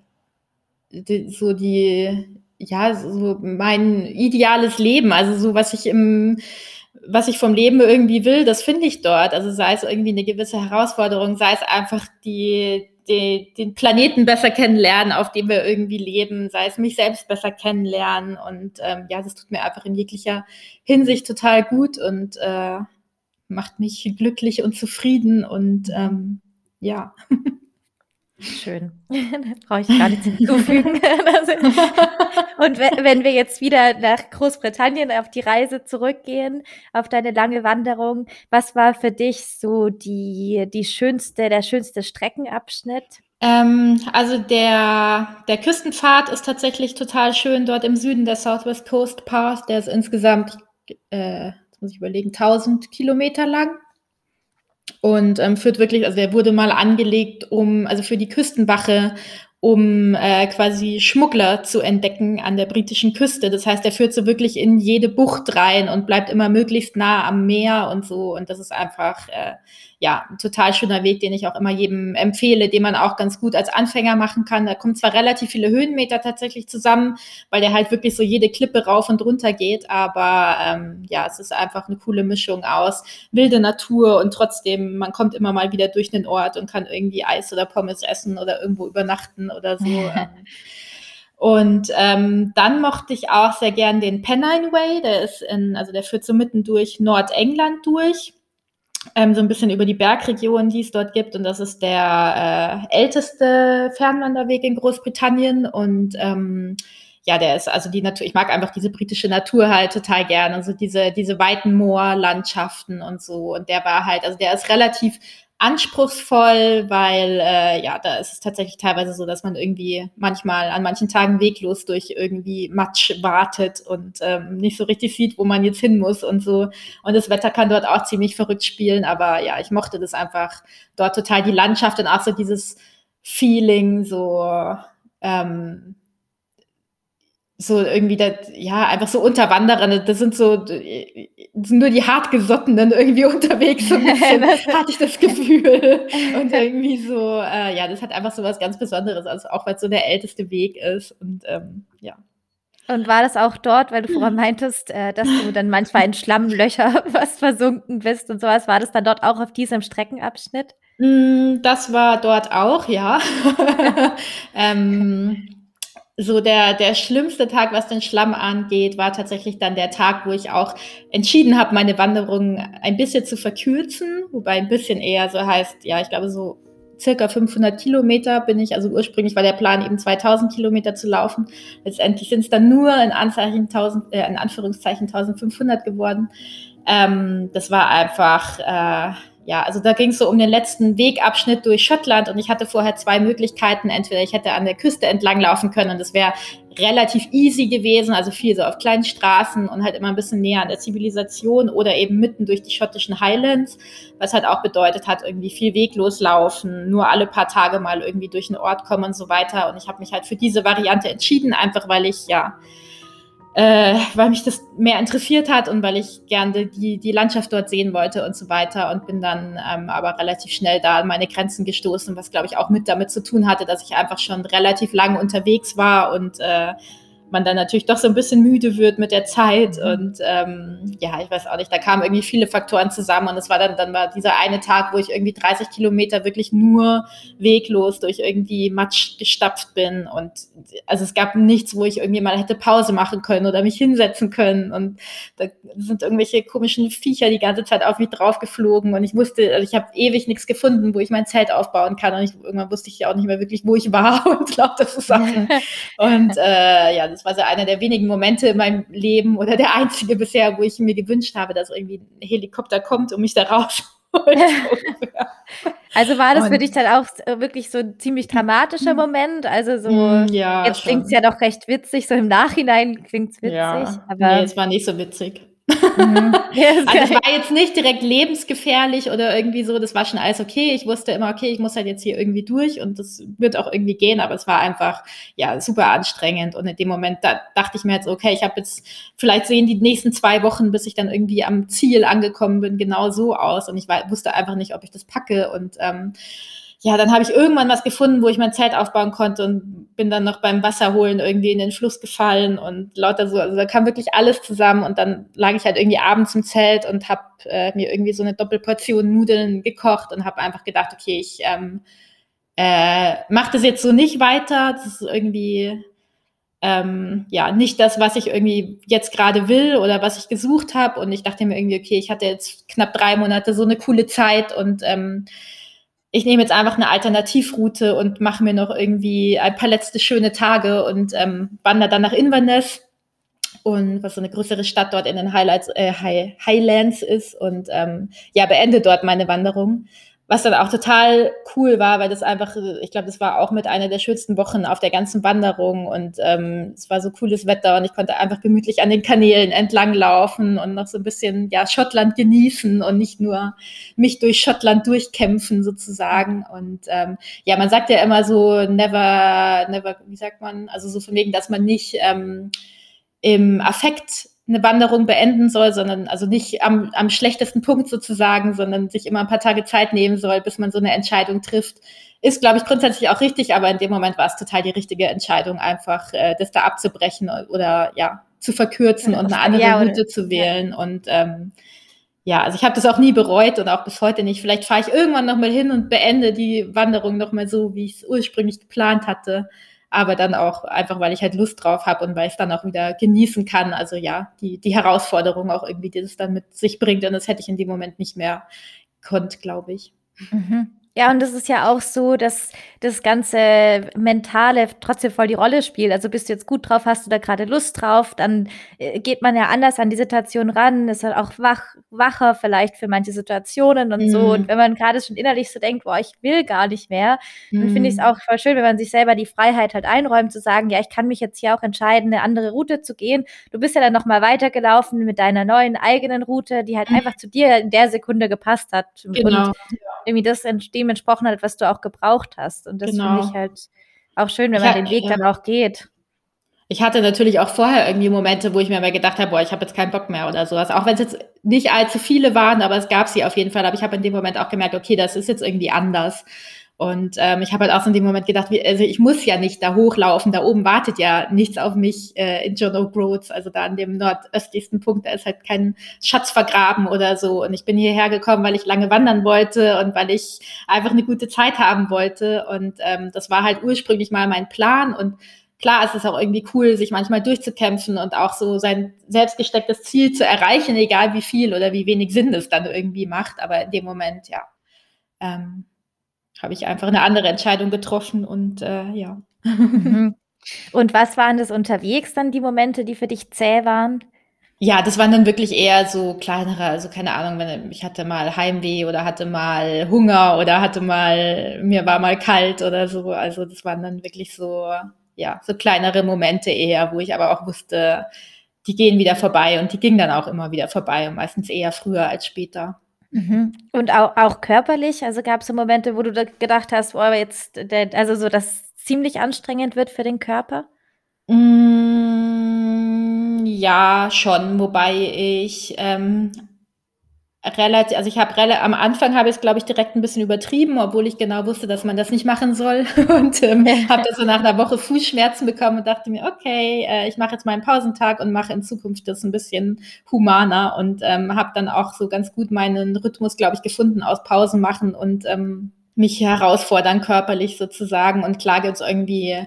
die, so die, ja, so mein ideales Leben, also so was ich im was ich vom Leben irgendwie will, das finde ich dort. Also sei es irgendwie eine gewisse Herausforderung, sei es einfach die, die, den Planeten besser kennenlernen, auf dem wir irgendwie leben, sei es mich selbst besser kennenlernen. Und ähm, ja, das tut mir einfach in jeglicher Hinsicht total gut und äh, macht mich glücklich und zufrieden und ähm, ja. Schön. brauche ich gar nichts hinzufügen. und wenn wir jetzt wieder nach Großbritannien auf die Reise zurückgehen, auf deine lange Wanderung, was war für dich so die, die schönste, der schönste Streckenabschnitt? Ähm, also der, der Küstenpfad ist tatsächlich total schön dort im Süden, der Southwest Coast Path. Der ist insgesamt, äh, jetzt muss ich überlegen, 1000 Kilometer lang und ähm, führt wirklich, also der wurde mal angelegt, um, also für die Küstenwache, um äh, quasi Schmuggler zu entdecken an der britischen Küste. Das heißt, er führt so wirklich in jede Bucht rein und bleibt immer möglichst nah am Meer und so. Und das ist einfach äh, ja, ein total schöner Weg, den ich auch immer jedem empfehle, den man auch ganz gut als Anfänger machen kann. Da kommen zwar relativ viele Höhenmeter tatsächlich zusammen, weil der halt wirklich so jede Klippe rauf und runter geht, aber ähm, ja, es ist einfach eine coole Mischung aus wilde Natur und trotzdem, man kommt immer mal wieder durch den Ort und kann irgendwie Eis oder Pommes essen oder irgendwo übernachten oder so. Ähm. Und ähm, dann mochte ich auch sehr gern den Pennine Way, der ist in, also der führt so mitten durch Nordengland durch ähm, so ein bisschen über die Bergregion, die es dort gibt. Und das ist der äh, älteste Fernwanderweg in Großbritannien. Und ähm, ja, der ist also die Natur, ich mag einfach diese britische Natur halt total gern. Also diese, diese weiten Moorlandschaften und so. Und der war halt, also der ist relativ anspruchsvoll, weil äh, ja, da ist es tatsächlich teilweise so, dass man irgendwie manchmal an manchen Tagen weglos durch irgendwie Matsch wartet und ähm, nicht so richtig sieht, wo man jetzt hin muss und so. Und das Wetter kann dort auch ziemlich verrückt spielen, aber ja, ich mochte das einfach dort total die Landschaft und auch so dieses Feeling, so ähm, so irgendwie, das, ja, einfach so Unterwanderer, das sind so, das sind nur die hartgesottenen irgendwie unterwegs, so ein bisschen, hatte ich das Gefühl. Und irgendwie so, äh, ja, das hat einfach so was ganz Besonderes, also auch weil es so der älteste Weg ist und ähm, ja. Und war das auch dort, weil du vorher meintest, äh, dass du dann manchmal in Schlammlöcher was versunken bist und sowas, war das dann dort auch auf diesem Streckenabschnitt? Mm, das war dort auch, ja. ähm, so der, der schlimmste Tag, was den Schlamm angeht, war tatsächlich dann der Tag, wo ich auch entschieden habe, meine Wanderung ein bisschen zu verkürzen, wobei ein bisschen eher so heißt, ja, ich glaube so circa 500 Kilometer bin ich, also ursprünglich war der Plan eben 2000 Kilometer zu laufen. Letztendlich sind es dann nur in, Anzeichen 1000, äh, in Anführungszeichen 1500 geworden. Ähm, das war einfach, äh, ja, also da ging es so um den letzten Wegabschnitt durch Schottland und ich hatte vorher zwei Möglichkeiten. Entweder ich hätte an der Küste entlang laufen können und das wäre relativ easy gewesen, also viel so auf kleinen Straßen und halt immer ein bisschen näher an der Zivilisation oder eben mitten durch die schottischen Highlands, was halt auch bedeutet hat, irgendwie viel weglos laufen, nur alle paar Tage mal irgendwie durch einen Ort kommen und so weiter. Und ich habe mich halt für diese Variante entschieden, einfach weil ich ja äh, weil mich das mehr interessiert hat und weil ich gerne die, die Landschaft dort sehen wollte und so weiter und bin dann ähm, aber relativ schnell da an meine Grenzen gestoßen, was glaube ich auch mit damit zu tun hatte, dass ich einfach schon relativ lange unterwegs war und äh, man dann natürlich doch so ein bisschen müde wird mit der Zeit. Mhm. Und ähm, ja, ich weiß auch nicht, da kamen irgendwie viele Faktoren zusammen. Und es war dann, dann war dieser eine Tag, wo ich irgendwie 30 Kilometer wirklich nur weglos durch irgendwie Matsch gestapft bin. Und also es gab nichts, wo ich irgendwie mal hätte Pause machen können oder mich hinsetzen können. Und da sind irgendwelche komischen Viecher die ganze Zeit auf mich draufgeflogen. Und ich wusste, also ich habe ewig nichts gefunden, wo ich mein Zelt aufbauen kann. Und ich, irgendwann wusste ich ja auch nicht mehr wirklich, wo ich war und lauter so Sachen. und äh, ja, das war so einer der wenigen Momente in meinem Leben oder der einzige bisher, wo ich mir gewünscht habe, dass irgendwie ein Helikopter kommt und mich da rausholt. also war das und, für dich dann auch wirklich so ein ziemlich dramatischer hm. Moment? Also so, hm, ja, jetzt klingt es ja doch recht witzig, so im Nachhinein klingt es witzig. Ja, aber nee, es war nicht so witzig. Mhm. also es war jetzt nicht direkt lebensgefährlich oder irgendwie so, das war schon alles okay. Ich wusste immer, okay, ich muss halt jetzt hier irgendwie durch und das wird auch irgendwie gehen, aber es war einfach ja super anstrengend. Und in dem Moment da dachte ich mir jetzt, okay, ich habe jetzt, vielleicht sehen die nächsten zwei Wochen, bis ich dann irgendwie am Ziel angekommen bin, genau so aus. Und ich war, wusste einfach nicht, ob ich das packe. Und ähm, ja, dann habe ich irgendwann was gefunden, wo ich mein Zelt aufbauen konnte und bin dann noch beim Wasserholen irgendwie in den Fluss gefallen und lauter so. Also da kam wirklich alles zusammen und dann lag ich halt irgendwie abends im Zelt und habe äh, mir irgendwie so eine Doppelportion Nudeln gekocht und habe einfach gedacht, okay, ich ähm, äh, mache das jetzt so nicht weiter. Das ist irgendwie ähm, ja nicht das, was ich irgendwie jetzt gerade will oder was ich gesucht habe. Und ich dachte mir irgendwie, okay, ich hatte jetzt knapp drei Monate so eine coole Zeit und ähm, ich nehme jetzt einfach eine Alternativroute und mache mir noch irgendwie ein paar letzte schöne Tage und ähm, wandere dann nach Inverness. Und was so eine größere Stadt dort in den Highlights, äh, High, Highlands ist und ähm, ja beende dort meine Wanderung was dann auch total cool war, weil das einfach, ich glaube, das war auch mit einer der schönsten Wochen auf der ganzen Wanderung und ähm, es war so cooles Wetter und ich konnte einfach gemütlich an den Kanälen entlang laufen und noch so ein bisschen ja Schottland genießen und nicht nur mich durch Schottland durchkämpfen sozusagen. Und ähm, ja, man sagt ja immer so never, never, wie sagt man, also so von wegen, dass man nicht ähm, im Affekt eine Wanderung beenden soll, sondern also nicht am, am schlechtesten Punkt sozusagen, sondern sich immer ein paar Tage Zeit nehmen soll, bis man so eine Entscheidung trifft. Ist, glaube ich, grundsätzlich auch richtig, aber in dem Moment war es total die richtige Entscheidung, einfach äh, das da abzubrechen oder ja, zu verkürzen und eine andere ja, Route zu wählen. Ja. Und ähm, ja, also ich habe das auch nie bereut und auch bis heute nicht. Vielleicht fahre ich irgendwann nochmal hin und beende die Wanderung nochmal so, wie ich es ursprünglich geplant hatte aber dann auch einfach, weil ich halt Lust drauf habe und weil ich es dann auch wieder genießen kann. Also ja, die, die Herausforderung auch irgendwie, die es dann mit sich bringt. Und das hätte ich in dem Moment nicht mehr konnt, glaube ich. Mhm. Ja, und das ist ja auch so, dass das ganze Mentale trotzdem voll die Rolle spielt. Also bist du jetzt gut drauf, hast du da gerade Lust drauf, dann äh, geht man ja anders an die Situation ran, ist halt auch wach, wacher vielleicht für manche Situationen und mhm. so. Und wenn man gerade schon innerlich so denkt, boah, ich will gar nicht mehr, mhm. dann finde ich es auch voll schön, wenn man sich selber die Freiheit halt einräumt, zu sagen, ja, ich kann mich jetzt hier auch entscheiden, eine andere Route zu gehen. Du bist ja dann nochmal weitergelaufen mit deiner neuen eigenen Route, die halt mhm. einfach zu dir in der Sekunde gepasst hat. Genau. Und irgendwie das dem entsprochen hat, was du auch gebraucht hast. Und das genau. finde ich halt auch schön, wenn man den Weg ja. dann auch geht. Ich hatte natürlich auch vorher irgendwie Momente, wo ich mir mal gedacht habe, boah, ich habe jetzt keinen Bock mehr oder sowas. Auch wenn es jetzt nicht allzu viele waren, aber es gab sie auf jeden Fall. Aber ich habe in dem Moment auch gemerkt, okay, das ist jetzt irgendwie anders. Und ähm, ich habe halt auch so in dem Moment gedacht, wie, also ich muss ja nicht da hochlaufen, da oben wartet ja nichts auf mich äh, in John O'Groats, also da an dem nordöstlichsten Punkt, da ist halt kein Schatz vergraben oder so. Und ich bin hierher gekommen, weil ich lange wandern wollte und weil ich einfach eine gute Zeit haben wollte. Und ähm, das war halt ursprünglich mal mein Plan. Und klar, es ist auch irgendwie cool, sich manchmal durchzukämpfen und auch so sein selbstgestecktes Ziel zu erreichen, egal wie viel oder wie wenig Sinn es dann irgendwie macht. Aber in dem Moment, ja. Ähm, habe ich einfach eine andere Entscheidung getroffen und äh, ja. Mhm. Und was waren das unterwegs dann die Momente, die für dich zäh waren? Ja, das waren dann wirklich eher so kleinere, also keine Ahnung, wenn ich hatte mal Heimweh oder hatte mal Hunger oder hatte mal, mir war mal kalt oder so. Also das waren dann wirklich so, ja, so kleinere Momente eher, wo ich aber auch wusste, die gehen wieder vorbei und die gingen dann auch immer wieder vorbei und meistens eher früher als später. Mhm. Und auch, auch körperlich? Also gab es so Momente, wo du gedacht hast, oh, jetzt, der, also so, dass ziemlich anstrengend wird für den Körper? Mm, ja, schon, wobei ich ähm, relativ, also ich habe am Anfang habe ich es, glaube ich, direkt ein bisschen übertrieben, obwohl ich genau wusste, dass man das nicht machen soll. Und ähm, habe das so nach einer Woche Fußschmerzen bekommen und dachte mir, okay, äh, ich mache jetzt mal einen Pausentag und mache in Zukunft das ein bisschen humaner und ähm, habe dann auch so ganz gut meinen Rhythmus, glaube ich, gefunden aus Pausen machen und ähm, mich herausfordern körperlich sozusagen. Und klar gibt es irgendwie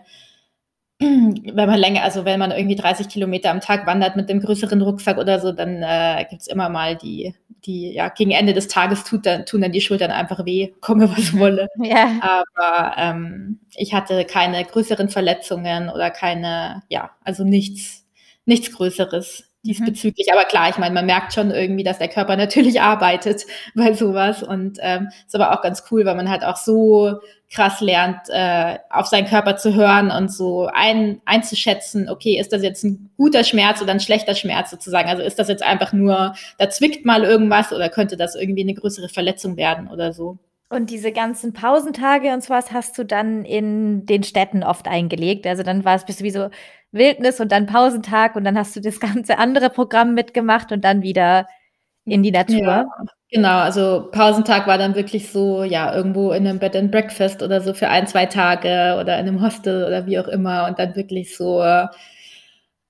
wenn man länger, also wenn man irgendwie 30 Kilometer am Tag wandert mit dem größeren Rucksack oder so, dann äh, gibt es immer mal die, die, ja, gegen Ende des Tages tut dann, tun dann die Schultern einfach weh, komme was wolle. Ja. Aber ähm, ich hatte keine größeren Verletzungen oder keine, ja, also nichts, nichts Größeres diesbezüglich. Mhm. Aber klar, ich meine, man merkt schon irgendwie, dass der Körper natürlich arbeitet bei sowas. Und ähm, ist aber auch ganz cool, weil man halt auch so krass lernt, äh, auf seinen Körper zu hören und so ein, einzuschätzen, okay, ist das jetzt ein guter Schmerz oder ein schlechter Schmerz sozusagen? Also ist das jetzt einfach nur, da zwickt mal irgendwas oder könnte das irgendwie eine größere Verletzung werden oder so? Und diese ganzen Pausentage und sowas hast du dann in den Städten oft eingelegt. Also dann war es bist du wie so Wildnis und dann Pausentag und dann hast du das ganze andere Programm mitgemacht und dann wieder in die Natur? Ja, genau. Also Pausentag war dann wirklich so, ja, irgendwo in einem Bed and Breakfast oder so für ein, zwei Tage oder in einem Hostel oder wie auch immer und dann wirklich so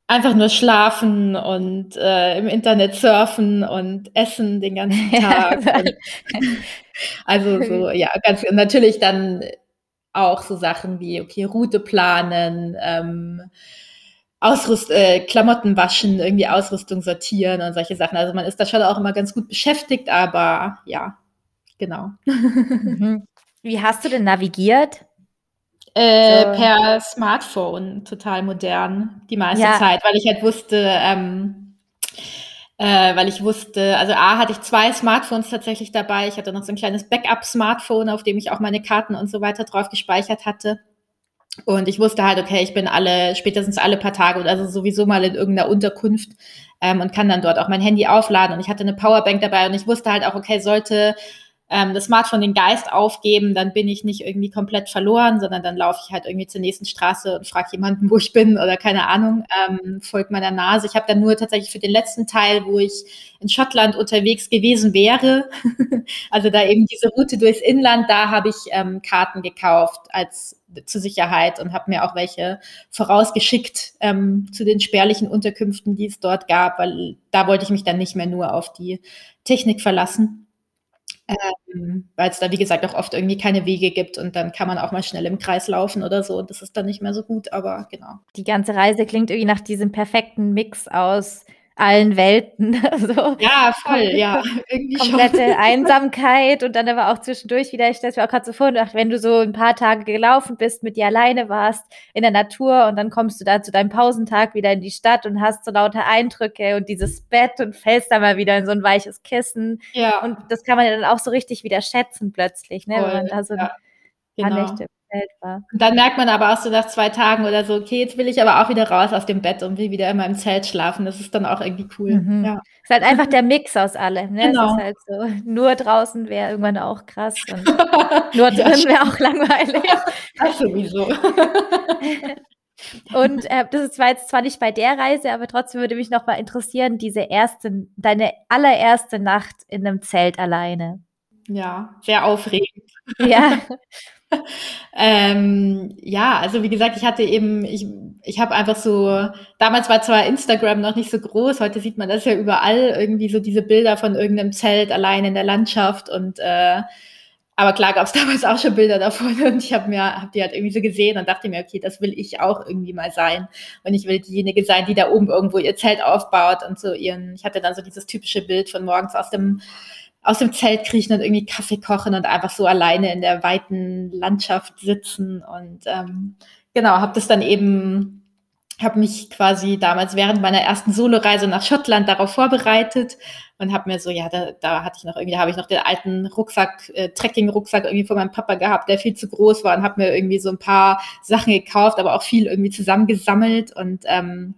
einfach nur schlafen und äh, im Internet surfen und essen den ganzen Tag. also so, ja, ganz natürlich dann auch so Sachen wie, okay, Route planen, ähm, Ausrüst äh, Klamotten waschen, irgendwie Ausrüstung sortieren und solche Sachen. Also man ist da schon auch immer ganz gut beschäftigt, aber ja, genau. Mhm. Wie hast du denn navigiert? Äh, so. Per Smartphone, total modern, die meiste ja. Zeit, weil ich halt wusste, ähm, äh, weil ich wusste, also A hatte ich zwei Smartphones tatsächlich dabei. Ich hatte noch so ein kleines Backup-Smartphone, auf dem ich auch meine Karten und so weiter drauf gespeichert hatte. Und ich wusste halt, okay, ich bin alle, spätestens alle paar Tage oder also sowieso mal in irgendeiner Unterkunft ähm, und kann dann dort auch mein Handy aufladen. Und ich hatte eine Powerbank dabei und ich wusste halt auch, okay, sollte ähm, das Smartphone den Geist aufgeben, dann bin ich nicht irgendwie komplett verloren, sondern dann laufe ich halt irgendwie zur nächsten Straße und frage jemanden, wo ich bin oder keine Ahnung, ähm, folgt meiner Nase. Ich habe dann nur tatsächlich für den letzten Teil, wo ich in Schottland unterwegs gewesen wäre, also da eben diese Route durchs Inland, da habe ich ähm, Karten gekauft als zur Sicherheit und habe mir auch welche vorausgeschickt ähm, zu den spärlichen Unterkünften, die es dort gab, weil da wollte ich mich dann nicht mehr nur auf die Technik verlassen. Ähm, weil es da, wie gesagt, auch oft irgendwie keine Wege gibt und dann kann man auch mal schnell im Kreis laufen oder so. Und das ist dann nicht mehr so gut, aber genau. Die ganze Reise klingt irgendwie nach diesem perfekten Mix aus allen Welten. So. Ja, voll, ja. Irgendwie komplette schon. Einsamkeit und dann aber auch zwischendurch wieder, ich stelle mir auch gerade so vor, wenn du so ein paar Tage gelaufen bist, mit dir alleine warst in der Natur und dann kommst du da zu deinem Pausentag wieder in die Stadt und hast so lauter Eindrücke und dieses Bett und fällst da mal wieder in so ein weiches Kissen. Ja. Und das kann man ja dann auch so richtig wieder schätzen plötzlich, ne? Voll, wenn man da so ja. Genau. Nächte Welt war. Und dann merkt man aber auch so nach zwei Tagen oder so, okay, jetzt will ich aber auch wieder raus aus dem Bett und will wieder in meinem Zelt schlafen. Das ist dann auch irgendwie cool. Mhm. Ja. Ist halt einfach der Mix aus allem. Ne? Genau. Es ist halt so, nur draußen wäre irgendwann auch krass und nur drin wäre auch langweilig. das sowieso. Und äh, das ist zwar jetzt zwar nicht bei der Reise, aber trotzdem würde mich noch mal interessieren, diese erste, deine allererste Nacht in einem Zelt alleine. Ja, sehr aufregend. Ja. ähm, ja, also wie gesagt, ich hatte eben, ich, ich habe einfach so, damals war zwar Instagram noch nicht so groß, heute sieht man das ja überall, irgendwie so diese Bilder von irgendeinem Zelt allein in der Landschaft und äh, aber klar gab es damals auch schon Bilder davon und ich habe mir, habe die halt irgendwie so gesehen und dachte mir, okay, das will ich auch irgendwie mal sein. Und ich will diejenige sein, die da oben irgendwo ihr Zelt aufbaut und so ihren, ich hatte dann so dieses typische Bild von morgens aus dem aus dem Zelt kriechen und irgendwie Kaffee kochen und einfach so alleine in der weiten Landschaft sitzen. Und ähm, genau, habe das dann eben, habe mich quasi damals während meiner ersten Soloreise nach Schottland darauf vorbereitet und habe mir so, ja, da, da hatte ich noch irgendwie, habe ich noch den alten Rucksack, äh, Trekking-Rucksack irgendwie von meinem Papa gehabt, der viel zu groß war und habe mir irgendwie so ein paar Sachen gekauft, aber auch viel irgendwie zusammengesammelt und ähm,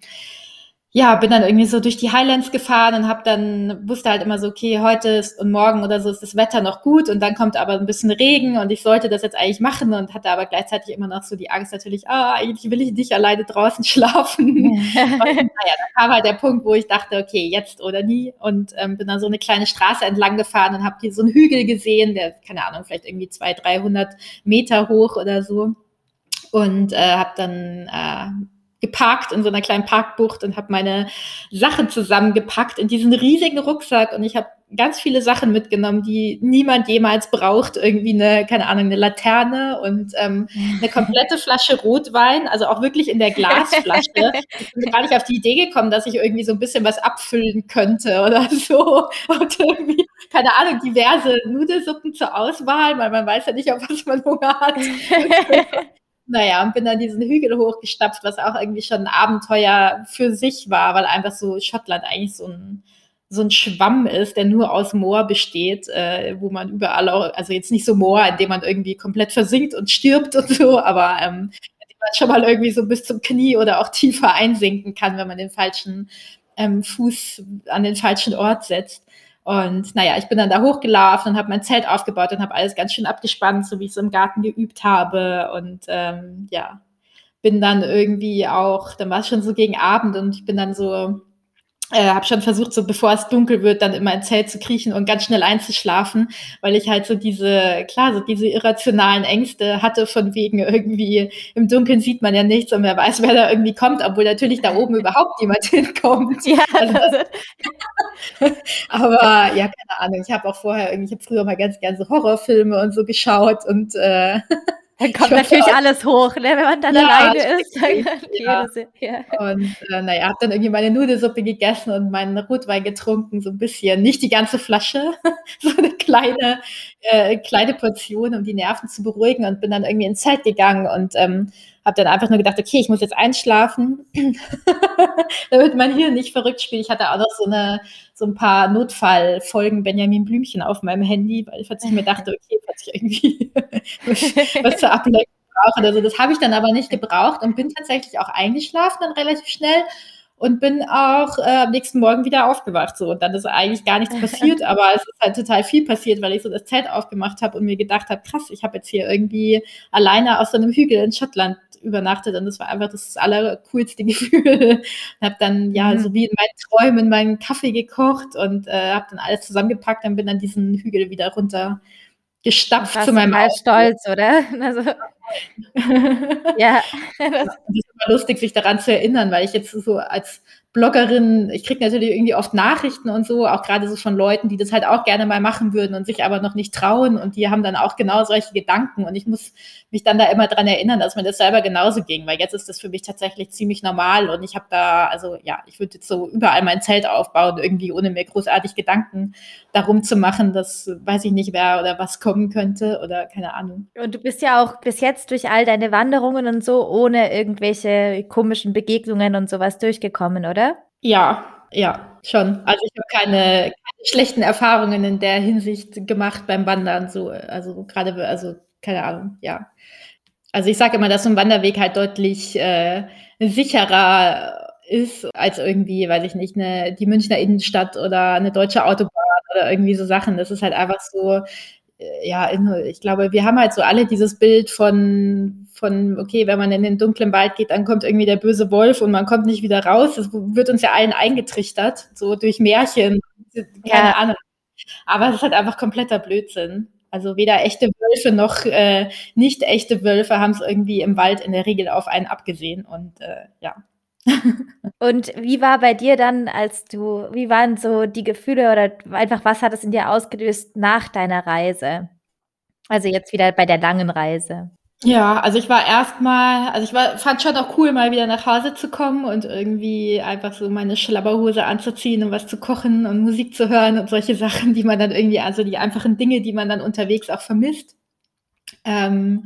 ja, bin dann irgendwie so durch die Highlands gefahren und habe dann wusste halt immer so, okay, heute ist und morgen oder so ist das Wetter noch gut und dann kommt aber ein bisschen Regen und ich sollte das jetzt eigentlich machen und hatte aber gleichzeitig immer noch so die Angst natürlich, ah, eigentlich will ich nicht alleine draußen schlafen. und naja, da kam halt der Punkt, wo ich dachte, okay, jetzt oder nie und ähm, bin dann so eine kleine Straße entlang gefahren und habe hier so einen Hügel gesehen, der keine Ahnung, vielleicht irgendwie zwei, dreihundert Meter hoch oder so und äh, habe dann äh, geparkt in so einer kleinen Parkbucht und habe meine Sachen zusammengepackt in diesen riesigen Rucksack und ich habe ganz viele Sachen mitgenommen, die niemand jemals braucht. Irgendwie eine, keine Ahnung, eine Laterne und ähm, eine komplette Flasche Rotwein, also auch wirklich in der Glasflasche. ich bin gar nicht auf die Idee gekommen, dass ich irgendwie so ein bisschen was abfüllen könnte oder so. Und irgendwie, keine Ahnung, diverse Nudelsuppen zur Auswahl, weil man weiß ja nicht, auf was man Hunger hat. Naja, und bin dann diesen Hügel hochgestapft, was auch irgendwie schon ein Abenteuer für sich war, weil einfach so Schottland eigentlich so ein, so ein Schwamm ist, der nur aus Moor besteht, äh, wo man überall auch, also jetzt nicht so Moor, in dem man irgendwie komplett versinkt und stirbt und so, aber ähm, schon mal irgendwie so bis zum Knie oder auch tiefer einsinken kann, wenn man den falschen ähm, Fuß an den falschen Ort setzt. Und naja, ich bin dann da hochgelaufen und habe mein Zelt aufgebaut und habe alles ganz schön abgespannt, so wie ich es im Garten geübt habe. Und ähm, ja, bin dann irgendwie auch, dann war es schon so gegen Abend und ich bin dann so äh, habe schon versucht, so bevor es dunkel wird, dann in mein Zelt zu kriechen und ganz schnell einzuschlafen, weil ich halt so diese, klar, so diese irrationalen Ängste hatte von wegen irgendwie im Dunkeln sieht man ja nichts und wer weiß, wer da irgendwie kommt, obwohl natürlich da oben überhaupt niemand hinkommt. Ja, also, aber ja, keine Ahnung. Ich habe auch vorher irgendwie, ich habe früher mal ganz gerne so Horrorfilme und so geschaut und äh, dann kommt natürlich auch, alles hoch, ne? wenn man dann ja, alleine ist. Dann ja. ja. Und äh, naja, habe dann irgendwie meine Nudelsuppe gegessen und meinen Rotwein getrunken, so ein bisschen. Nicht die ganze Flasche, so eine kleine, äh, kleine Portion, um die Nerven zu beruhigen und bin dann irgendwie ins Zelt gegangen und ähm, habe dann einfach nur gedacht, okay, ich muss jetzt einschlafen, damit mein Hirn nicht verrückt spielt. Ich hatte auch noch so, eine, so ein paar Notfallfolgen Benjamin Blümchen auf meinem Handy, weil ich mir dachte, okay, falls ich irgendwie was zur Ablenkung brauche oder so. Das habe ich dann aber nicht gebraucht und bin tatsächlich auch eingeschlafen dann relativ schnell und bin auch äh, am nächsten Morgen wieder aufgewacht. So. Und dann ist eigentlich gar nichts passiert, aber es ist halt total viel passiert, weil ich so das Zelt aufgemacht habe und mir gedacht habe, krass, ich habe jetzt hier irgendwie alleine aus so einem Hügel in Schottland übernachtet und das war einfach das allercoolste Gefühl. und habe dann ja mhm. so wie in meinen Träumen meinen Kaffee gekocht und äh, habe dann alles zusammengepackt und bin dann diesen Hügel wieder runter gestapft zu meinem Auto. stolz, oder? Also, ja. Das immer lustig, sich daran zu erinnern, weil ich jetzt so als Bloggerin, ich kriege natürlich irgendwie oft Nachrichten und so, auch gerade so von Leuten, die das halt auch gerne mal machen würden und sich aber noch nicht trauen und die haben dann auch genau solche Gedanken und ich muss mich dann da immer dran erinnern, dass mir das selber genauso ging, weil jetzt ist das für mich tatsächlich ziemlich normal und ich habe da, also ja, ich würde jetzt so überall mein Zelt aufbauen, irgendwie ohne mir großartig Gedanken darum zu machen, dass weiß ich nicht, wer oder was kommen könnte oder keine Ahnung. Und du bist ja auch bis jetzt durch all deine Wanderungen und so ohne irgendwelche komischen Begegnungen und sowas durchgekommen, oder? Ja, ja, schon. Also ich habe keine, keine, schlechten Erfahrungen in der Hinsicht gemacht beim Wandern. So, also gerade, also keine Ahnung, ja. Also ich sage immer, dass so ein Wanderweg halt deutlich äh, sicherer ist als irgendwie, weiß ich nicht, eine, die Münchner Innenstadt oder eine deutsche Autobahn oder irgendwie so Sachen. Das ist halt einfach so, ja, ich glaube, wir haben halt so alle dieses Bild von, von, okay, wenn man in den dunklen Wald geht, dann kommt irgendwie der böse Wolf und man kommt nicht wieder raus. Das wird uns ja allen eingetrichtert, so durch Märchen, keine ja. Ahnung. Aber es ist halt einfach kompletter Blödsinn. Also weder echte Wölfe noch äh, nicht echte Wölfe haben es irgendwie im Wald in der Regel auf einen abgesehen. Und äh, ja. Und wie war bei dir dann, als du, wie waren so die Gefühle oder einfach was hat es in dir ausgelöst nach deiner Reise? Also jetzt wieder bei der langen Reise. Ja, also ich war erstmal, also ich war, fand schon auch cool, mal wieder nach Hause zu kommen und irgendwie einfach so meine Schlabberhose anzuziehen und was zu kochen und Musik zu hören und solche Sachen, die man dann irgendwie, also die einfachen Dinge, die man dann unterwegs auch vermisst. Ähm,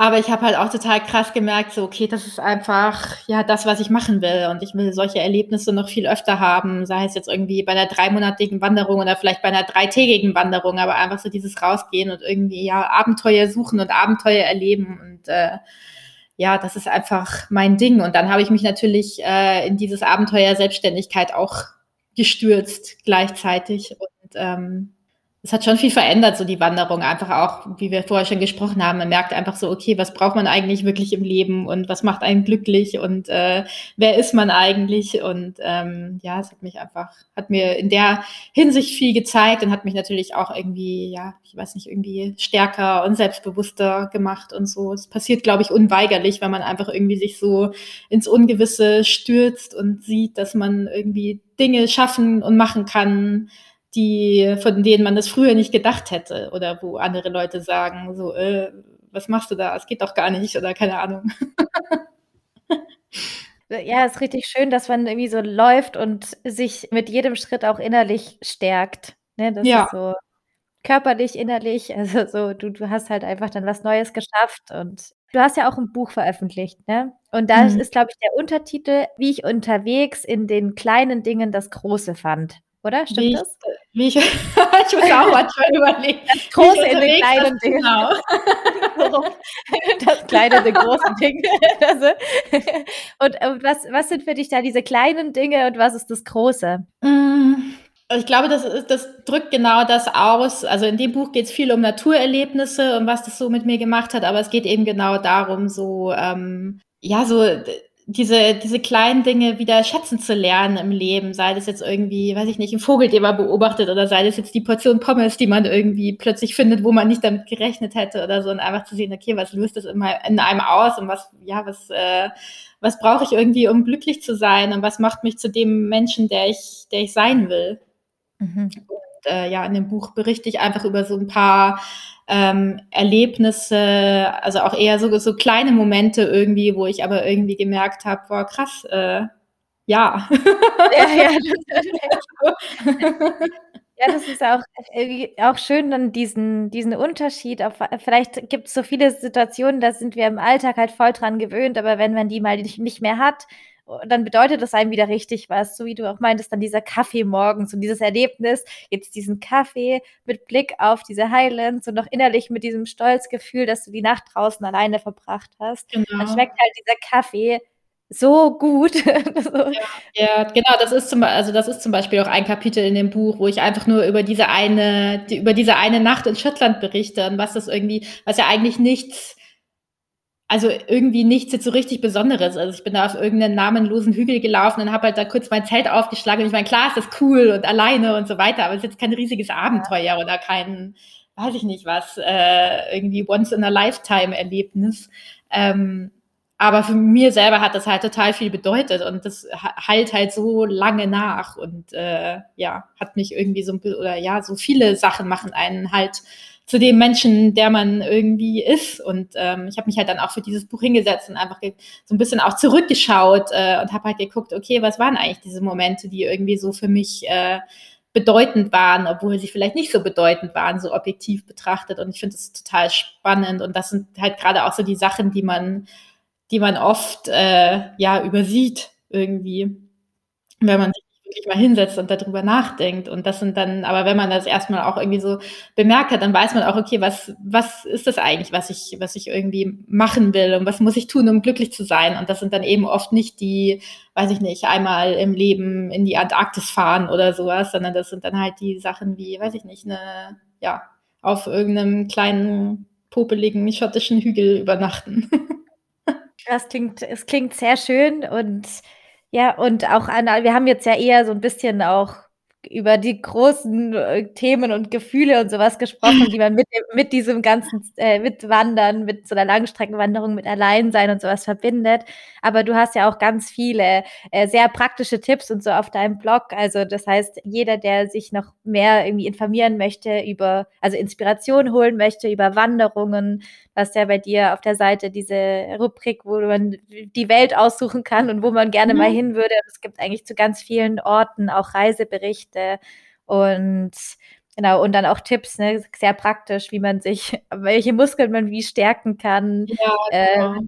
aber ich habe halt auch total krass gemerkt, so, okay, das ist einfach, ja, das, was ich machen will. Und ich will solche Erlebnisse noch viel öfter haben, sei es jetzt irgendwie bei einer dreimonatigen Wanderung oder vielleicht bei einer dreitägigen Wanderung, aber einfach so dieses Rausgehen und irgendwie, ja, Abenteuer suchen und Abenteuer erleben. Und äh, ja, das ist einfach mein Ding. Und dann habe ich mich natürlich äh, in dieses Abenteuer Selbstständigkeit auch gestürzt gleichzeitig. Und ähm, es hat schon viel verändert, so die Wanderung. Einfach auch, wie wir vorher schon gesprochen haben, man merkt einfach so, okay, was braucht man eigentlich wirklich im Leben und was macht einen glücklich und äh, wer ist man eigentlich? Und ähm, ja, es hat mich einfach, hat mir in der Hinsicht viel gezeigt und hat mich natürlich auch irgendwie, ja, ich weiß nicht, irgendwie stärker und selbstbewusster gemacht und so. Es passiert, glaube ich, unweigerlich, wenn man einfach irgendwie sich so ins Ungewisse stürzt und sieht, dass man irgendwie Dinge schaffen und machen kann die, von denen man das früher nicht gedacht hätte oder wo andere Leute sagen, so, äh, was machst du da? Es geht doch gar nicht oder keine Ahnung. ja, ist richtig schön, dass man irgendwie so läuft und sich mit jedem Schritt auch innerlich stärkt. Ne? Das ja. ist so körperlich, innerlich. Also so, du, du hast halt einfach dann was Neues geschafft und du hast ja auch ein Buch veröffentlicht, ne? Und da mhm. ist, glaube ich, der Untertitel, wie ich unterwegs in den kleinen Dingen das Große fand. Oder? Stimmt wie das? wie ich, ich muss auch manchmal überlegen. Das große in den kleinen Dingen. Genau. das kleine in den großen Dingen. und, was, was sind für dich da diese kleinen Dinge und was ist das Große? Mm, ich glaube, das, das drückt genau das aus. Also in dem Buch geht es viel um Naturerlebnisse und was das so mit mir gemacht hat, aber es geht eben genau darum, so, ähm, ja, so diese, diese kleinen Dinge wieder schätzen zu lernen im Leben, sei das jetzt irgendwie, weiß ich nicht, ein Vogel, den man beobachtet oder sei das jetzt die Portion Pommes, die man irgendwie plötzlich findet, wo man nicht damit gerechnet hätte oder so und einfach zu sehen, okay, was löst das in, in einem aus und was, ja, was, äh, was brauche ich irgendwie, um glücklich zu sein und was macht mich zu dem Menschen, der ich, der ich sein will. Mhm. Und äh, ja, in dem Buch berichte ich einfach über so ein paar ähm, Erlebnisse, also auch eher so, so kleine Momente irgendwie, wo ich aber irgendwie gemerkt habe, boah, krass, äh, ja. ja, ja, ja, das ist auch, auch schön, dann diesen, diesen Unterschied. Auf, vielleicht gibt es so viele Situationen, da sind wir im Alltag halt voll dran gewöhnt, aber wenn man die mal nicht mehr hat, dann bedeutet das einem wieder richtig was, so wie du auch meintest, dann dieser Kaffee morgens und dieses Erlebnis, jetzt diesen Kaffee mit Blick auf diese Highlands und noch innerlich mit diesem Stolzgefühl, dass du die Nacht draußen alleine verbracht hast. Genau. Dann schmeckt halt dieser Kaffee so gut. ja, ja, genau, das ist zum also das ist zum Beispiel auch ein Kapitel in dem Buch, wo ich einfach nur über diese eine, die, über diese eine Nacht in Schottland berichte und was das irgendwie, was ja eigentlich nichts also irgendwie nichts jetzt so richtig Besonderes. Also ich bin da auf irgendeinen namenlosen Hügel gelaufen und habe halt da kurz mein Zelt aufgeschlagen. Und ich meine, klar ist das cool und alleine und so weiter, aber es ist jetzt kein riesiges Abenteuer oder kein, weiß ich nicht was, äh, irgendwie Once-in-a-Lifetime-Erlebnis. Ähm, aber für mir selber hat das halt total viel bedeutet und das halt halt so lange nach und äh, ja, hat mich irgendwie so, oder ja, so viele Sachen machen einen halt zu dem Menschen, der man irgendwie ist. Und ähm, ich habe mich halt dann auch für dieses Buch hingesetzt und einfach so ein bisschen auch zurückgeschaut äh, und habe halt geguckt, okay, was waren eigentlich diese Momente, die irgendwie so für mich äh, bedeutend waren, obwohl sie vielleicht nicht so bedeutend waren, so objektiv betrachtet. Und ich finde das total spannend. Und das sind halt gerade auch so die Sachen, die man, die man oft äh, ja übersieht irgendwie, wenn man sich wirklich mal hinsetzt und darüber nachdenkt. Und das sind dann, aber wenn man das erstmal auch irgendwie so bemerkt hat, dann weiß man auch, okay, was, was ist das eigentlich, was ich, was ich irgendwie machen will und was muss ich tun, um glücklich zu sein? Und das sind dann eben oft nicht die, weiß ich nicht, einmal im Leben in die Antarktis fahren oder sowas, sondern das sind dann halt die Sachen wie, weiß ich nicht, eine, ja, auf irgendeinem kleinen, popeligen schottischen Hügel übernachten. Das klingt, es klingt sehr schön und ja, und auch an wir haben jetzt ja eher so ein bisschen auch über die großen äh, Themen und Gefühle und sowas gesprochen, die man mit mit diesem ganzen äh, mit Wandern, mit so einer Langstreckenwanderung, mit Alleinsein und sowas verbindet. Aber du hast ja auch ganz viele äh, sehr praktische Tipps und so auf deinem Blog. Also das heißt, jeder, der sich noch mehr irgendwie informieren möchte über, also Inspiration holen möchte über Wanderungen, hast ja bei dir auf der Seite diese Rubrik, wo man die Welt aussuchen kann und wo man gerne mhm. mal hin würde. Es gibt eigentlich zu ganz vielen Orten auch Reiseberichte und Genau, und dann auch Tipps, ne, sehr praktisch, wie man sich, welche Muskeln man wie stärken kann. Ja, genau. äh,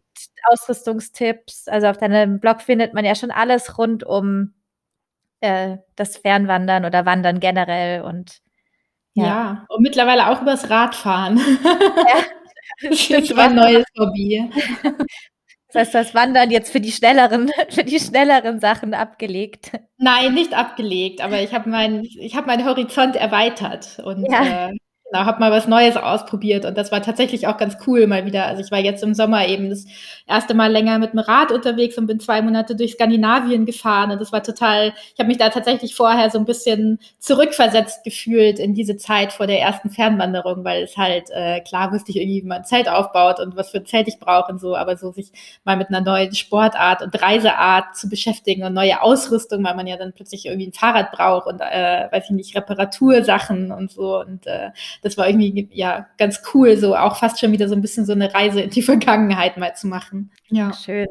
Ausrüstungstipps. Also auf deinem Blog findet man ja schon alles rund um äh, das Fernwandern oder Wandern generell und ja. ja. und mittlerweile auch übers Radfahren. Ja, das ist mein neues Hobby. Das heißt, das Wandern jetzt für die schnelleren, für die schnelleren Sachen abgelegt. Nein, nicht abgelegt, aber ich habe meinen, ich habe meinen Horizont erweitert und ja. äh, Genau, habe mal was Neues ausprobiert und das war tatsächlich auch ganz cool mal wieder. Also ich war jetzt im Sommer eben das erste Mal länger mit dem Rad unterwegs und bin zwei Monate durch Skandinavien gefahren und das war total, ich habe mich da tatsächlich vorher so ein bisschen zurückversetzt gefühlt in diese Zeit vor der ersten Fernwanderung, weil es halt, äh, klar wusste ich irgendwie, wie man ein Zelt aufbaut und was für ein Zelt ich brauche und so, aber so sich mal mit einer neuen Sportart und Reiseart zu beschäftigen und neue Ausrüstung, weil man ja dann plötzlich irgendwie ein Fahrrad braucht und, äh, weiß ich nicht, Reparatursachen und so und äh, das war irgendwie ja ganz cool, so auch fast schon wieder so ein bisschen so eine Reise in die Vergangenheit mal zu machen. Ja. Schön.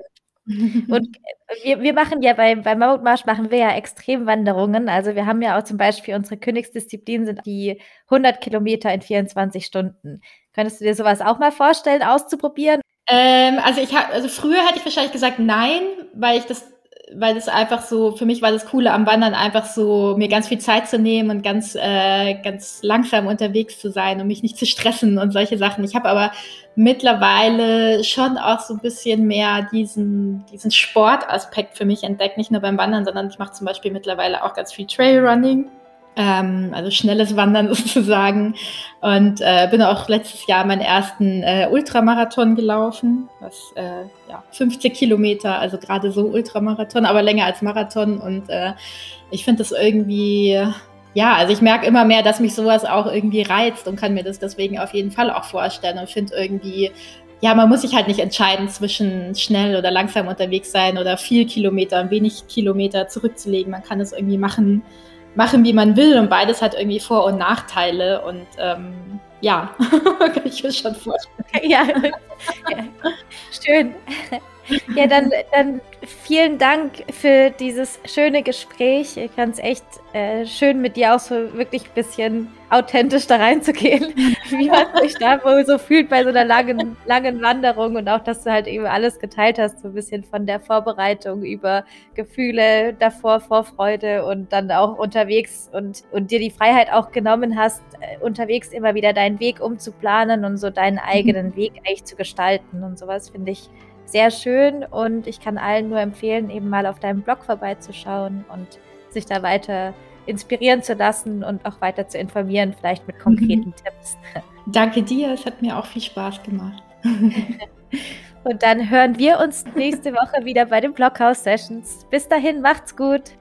Und wir, wir machen ja bei, bei Mammutmarsch machen wir ja Extremwanderungen. Also wir haben ja auch zum Beispiel unsere Königsdisziplin sind die 100 Kilometer in 24 Stunden. Könntest du dir sowas auch mal vorstellen, auszuprobieren? Ähm, also ich habe, also früher hätte ich wahrscheinlich gesagt nein, weil ich das weil es einfach so, für mich war das Coole am Wandern einfach so, mir ganz viel Zeit zu nehmen und ganz, äh, ganz langsam unterwegs zu sein und mich nicht zu stressen und solche Sachen. Ich habe aber mittlerweile schon auch so ein bisschen mehr diesen, diesen Sportaspekt für mich entdeckt, nicht nur beim Wandern, sondern ich mache zum Beispiel mittlerweile auch ganz viel Trailrunning. Ähm, also schnelles Wandern sozusagen. Und äh, bin auch letztes Jahr meinen ersten äh, Ultramarathon gelaufen, was äh, ja, 50 Kilometer, also gerade so Ultramarathon, aber länger als Marathon. Und äh, ich finde das irgendwie, ja, also ich merke immer mehr, dass mich sowas auch irgendwie reizt und kann mir das deswegen auf jeden Fall auch vorstellen und finde irgendwie, ja, man muss sich halt nicht entscheiden zwischen schnell oder langsam unterwegs sein oder viel Kilometer und wenig Kilometer zurückzulegen. Man kann es irgendwie machen, machen, wie man will und beides hat irgendwie Vor- und Nachteile und ähm, ja, kann ich mir schon vorstellen. Ja, ja. schön. Ja, dann, dann vielen Dank für dieses schöne Gespräch. Ich fand es echt äh, schön, mit dir auch so wirklich ein bisschen authentisch da reinzugehen, wie man sich da wohl so fühlt bei so einer langen, langen Wanderung und auch, dass du halt eben alles geteilt hast, so ein bisschen von der Vorbereitung über Gefühle davor, Vorfreude und dann auch unterwegs und, und dir die Freiheit auch genommen hast, äh, unterwegs immer wieder deinen Weg umzuplanen und so deinen eigenen mhm. Weg eigentlich zu gestalten und sowas finde ich sehr schön und ich kann allen nur empfehlen, eben mal auf deinem Blog vorbeizuschauen und sich da weiter inspirieren zu lassen und auch weiter zu informieren, vielleicht mit konkreten mhm. Tipps. Danke dir, es hat mir auch viel Spaß gemacht. und dann hören wir uns nächste Woche wieder bei den Blockhouse Sessions. Bis dahin, macht's gut.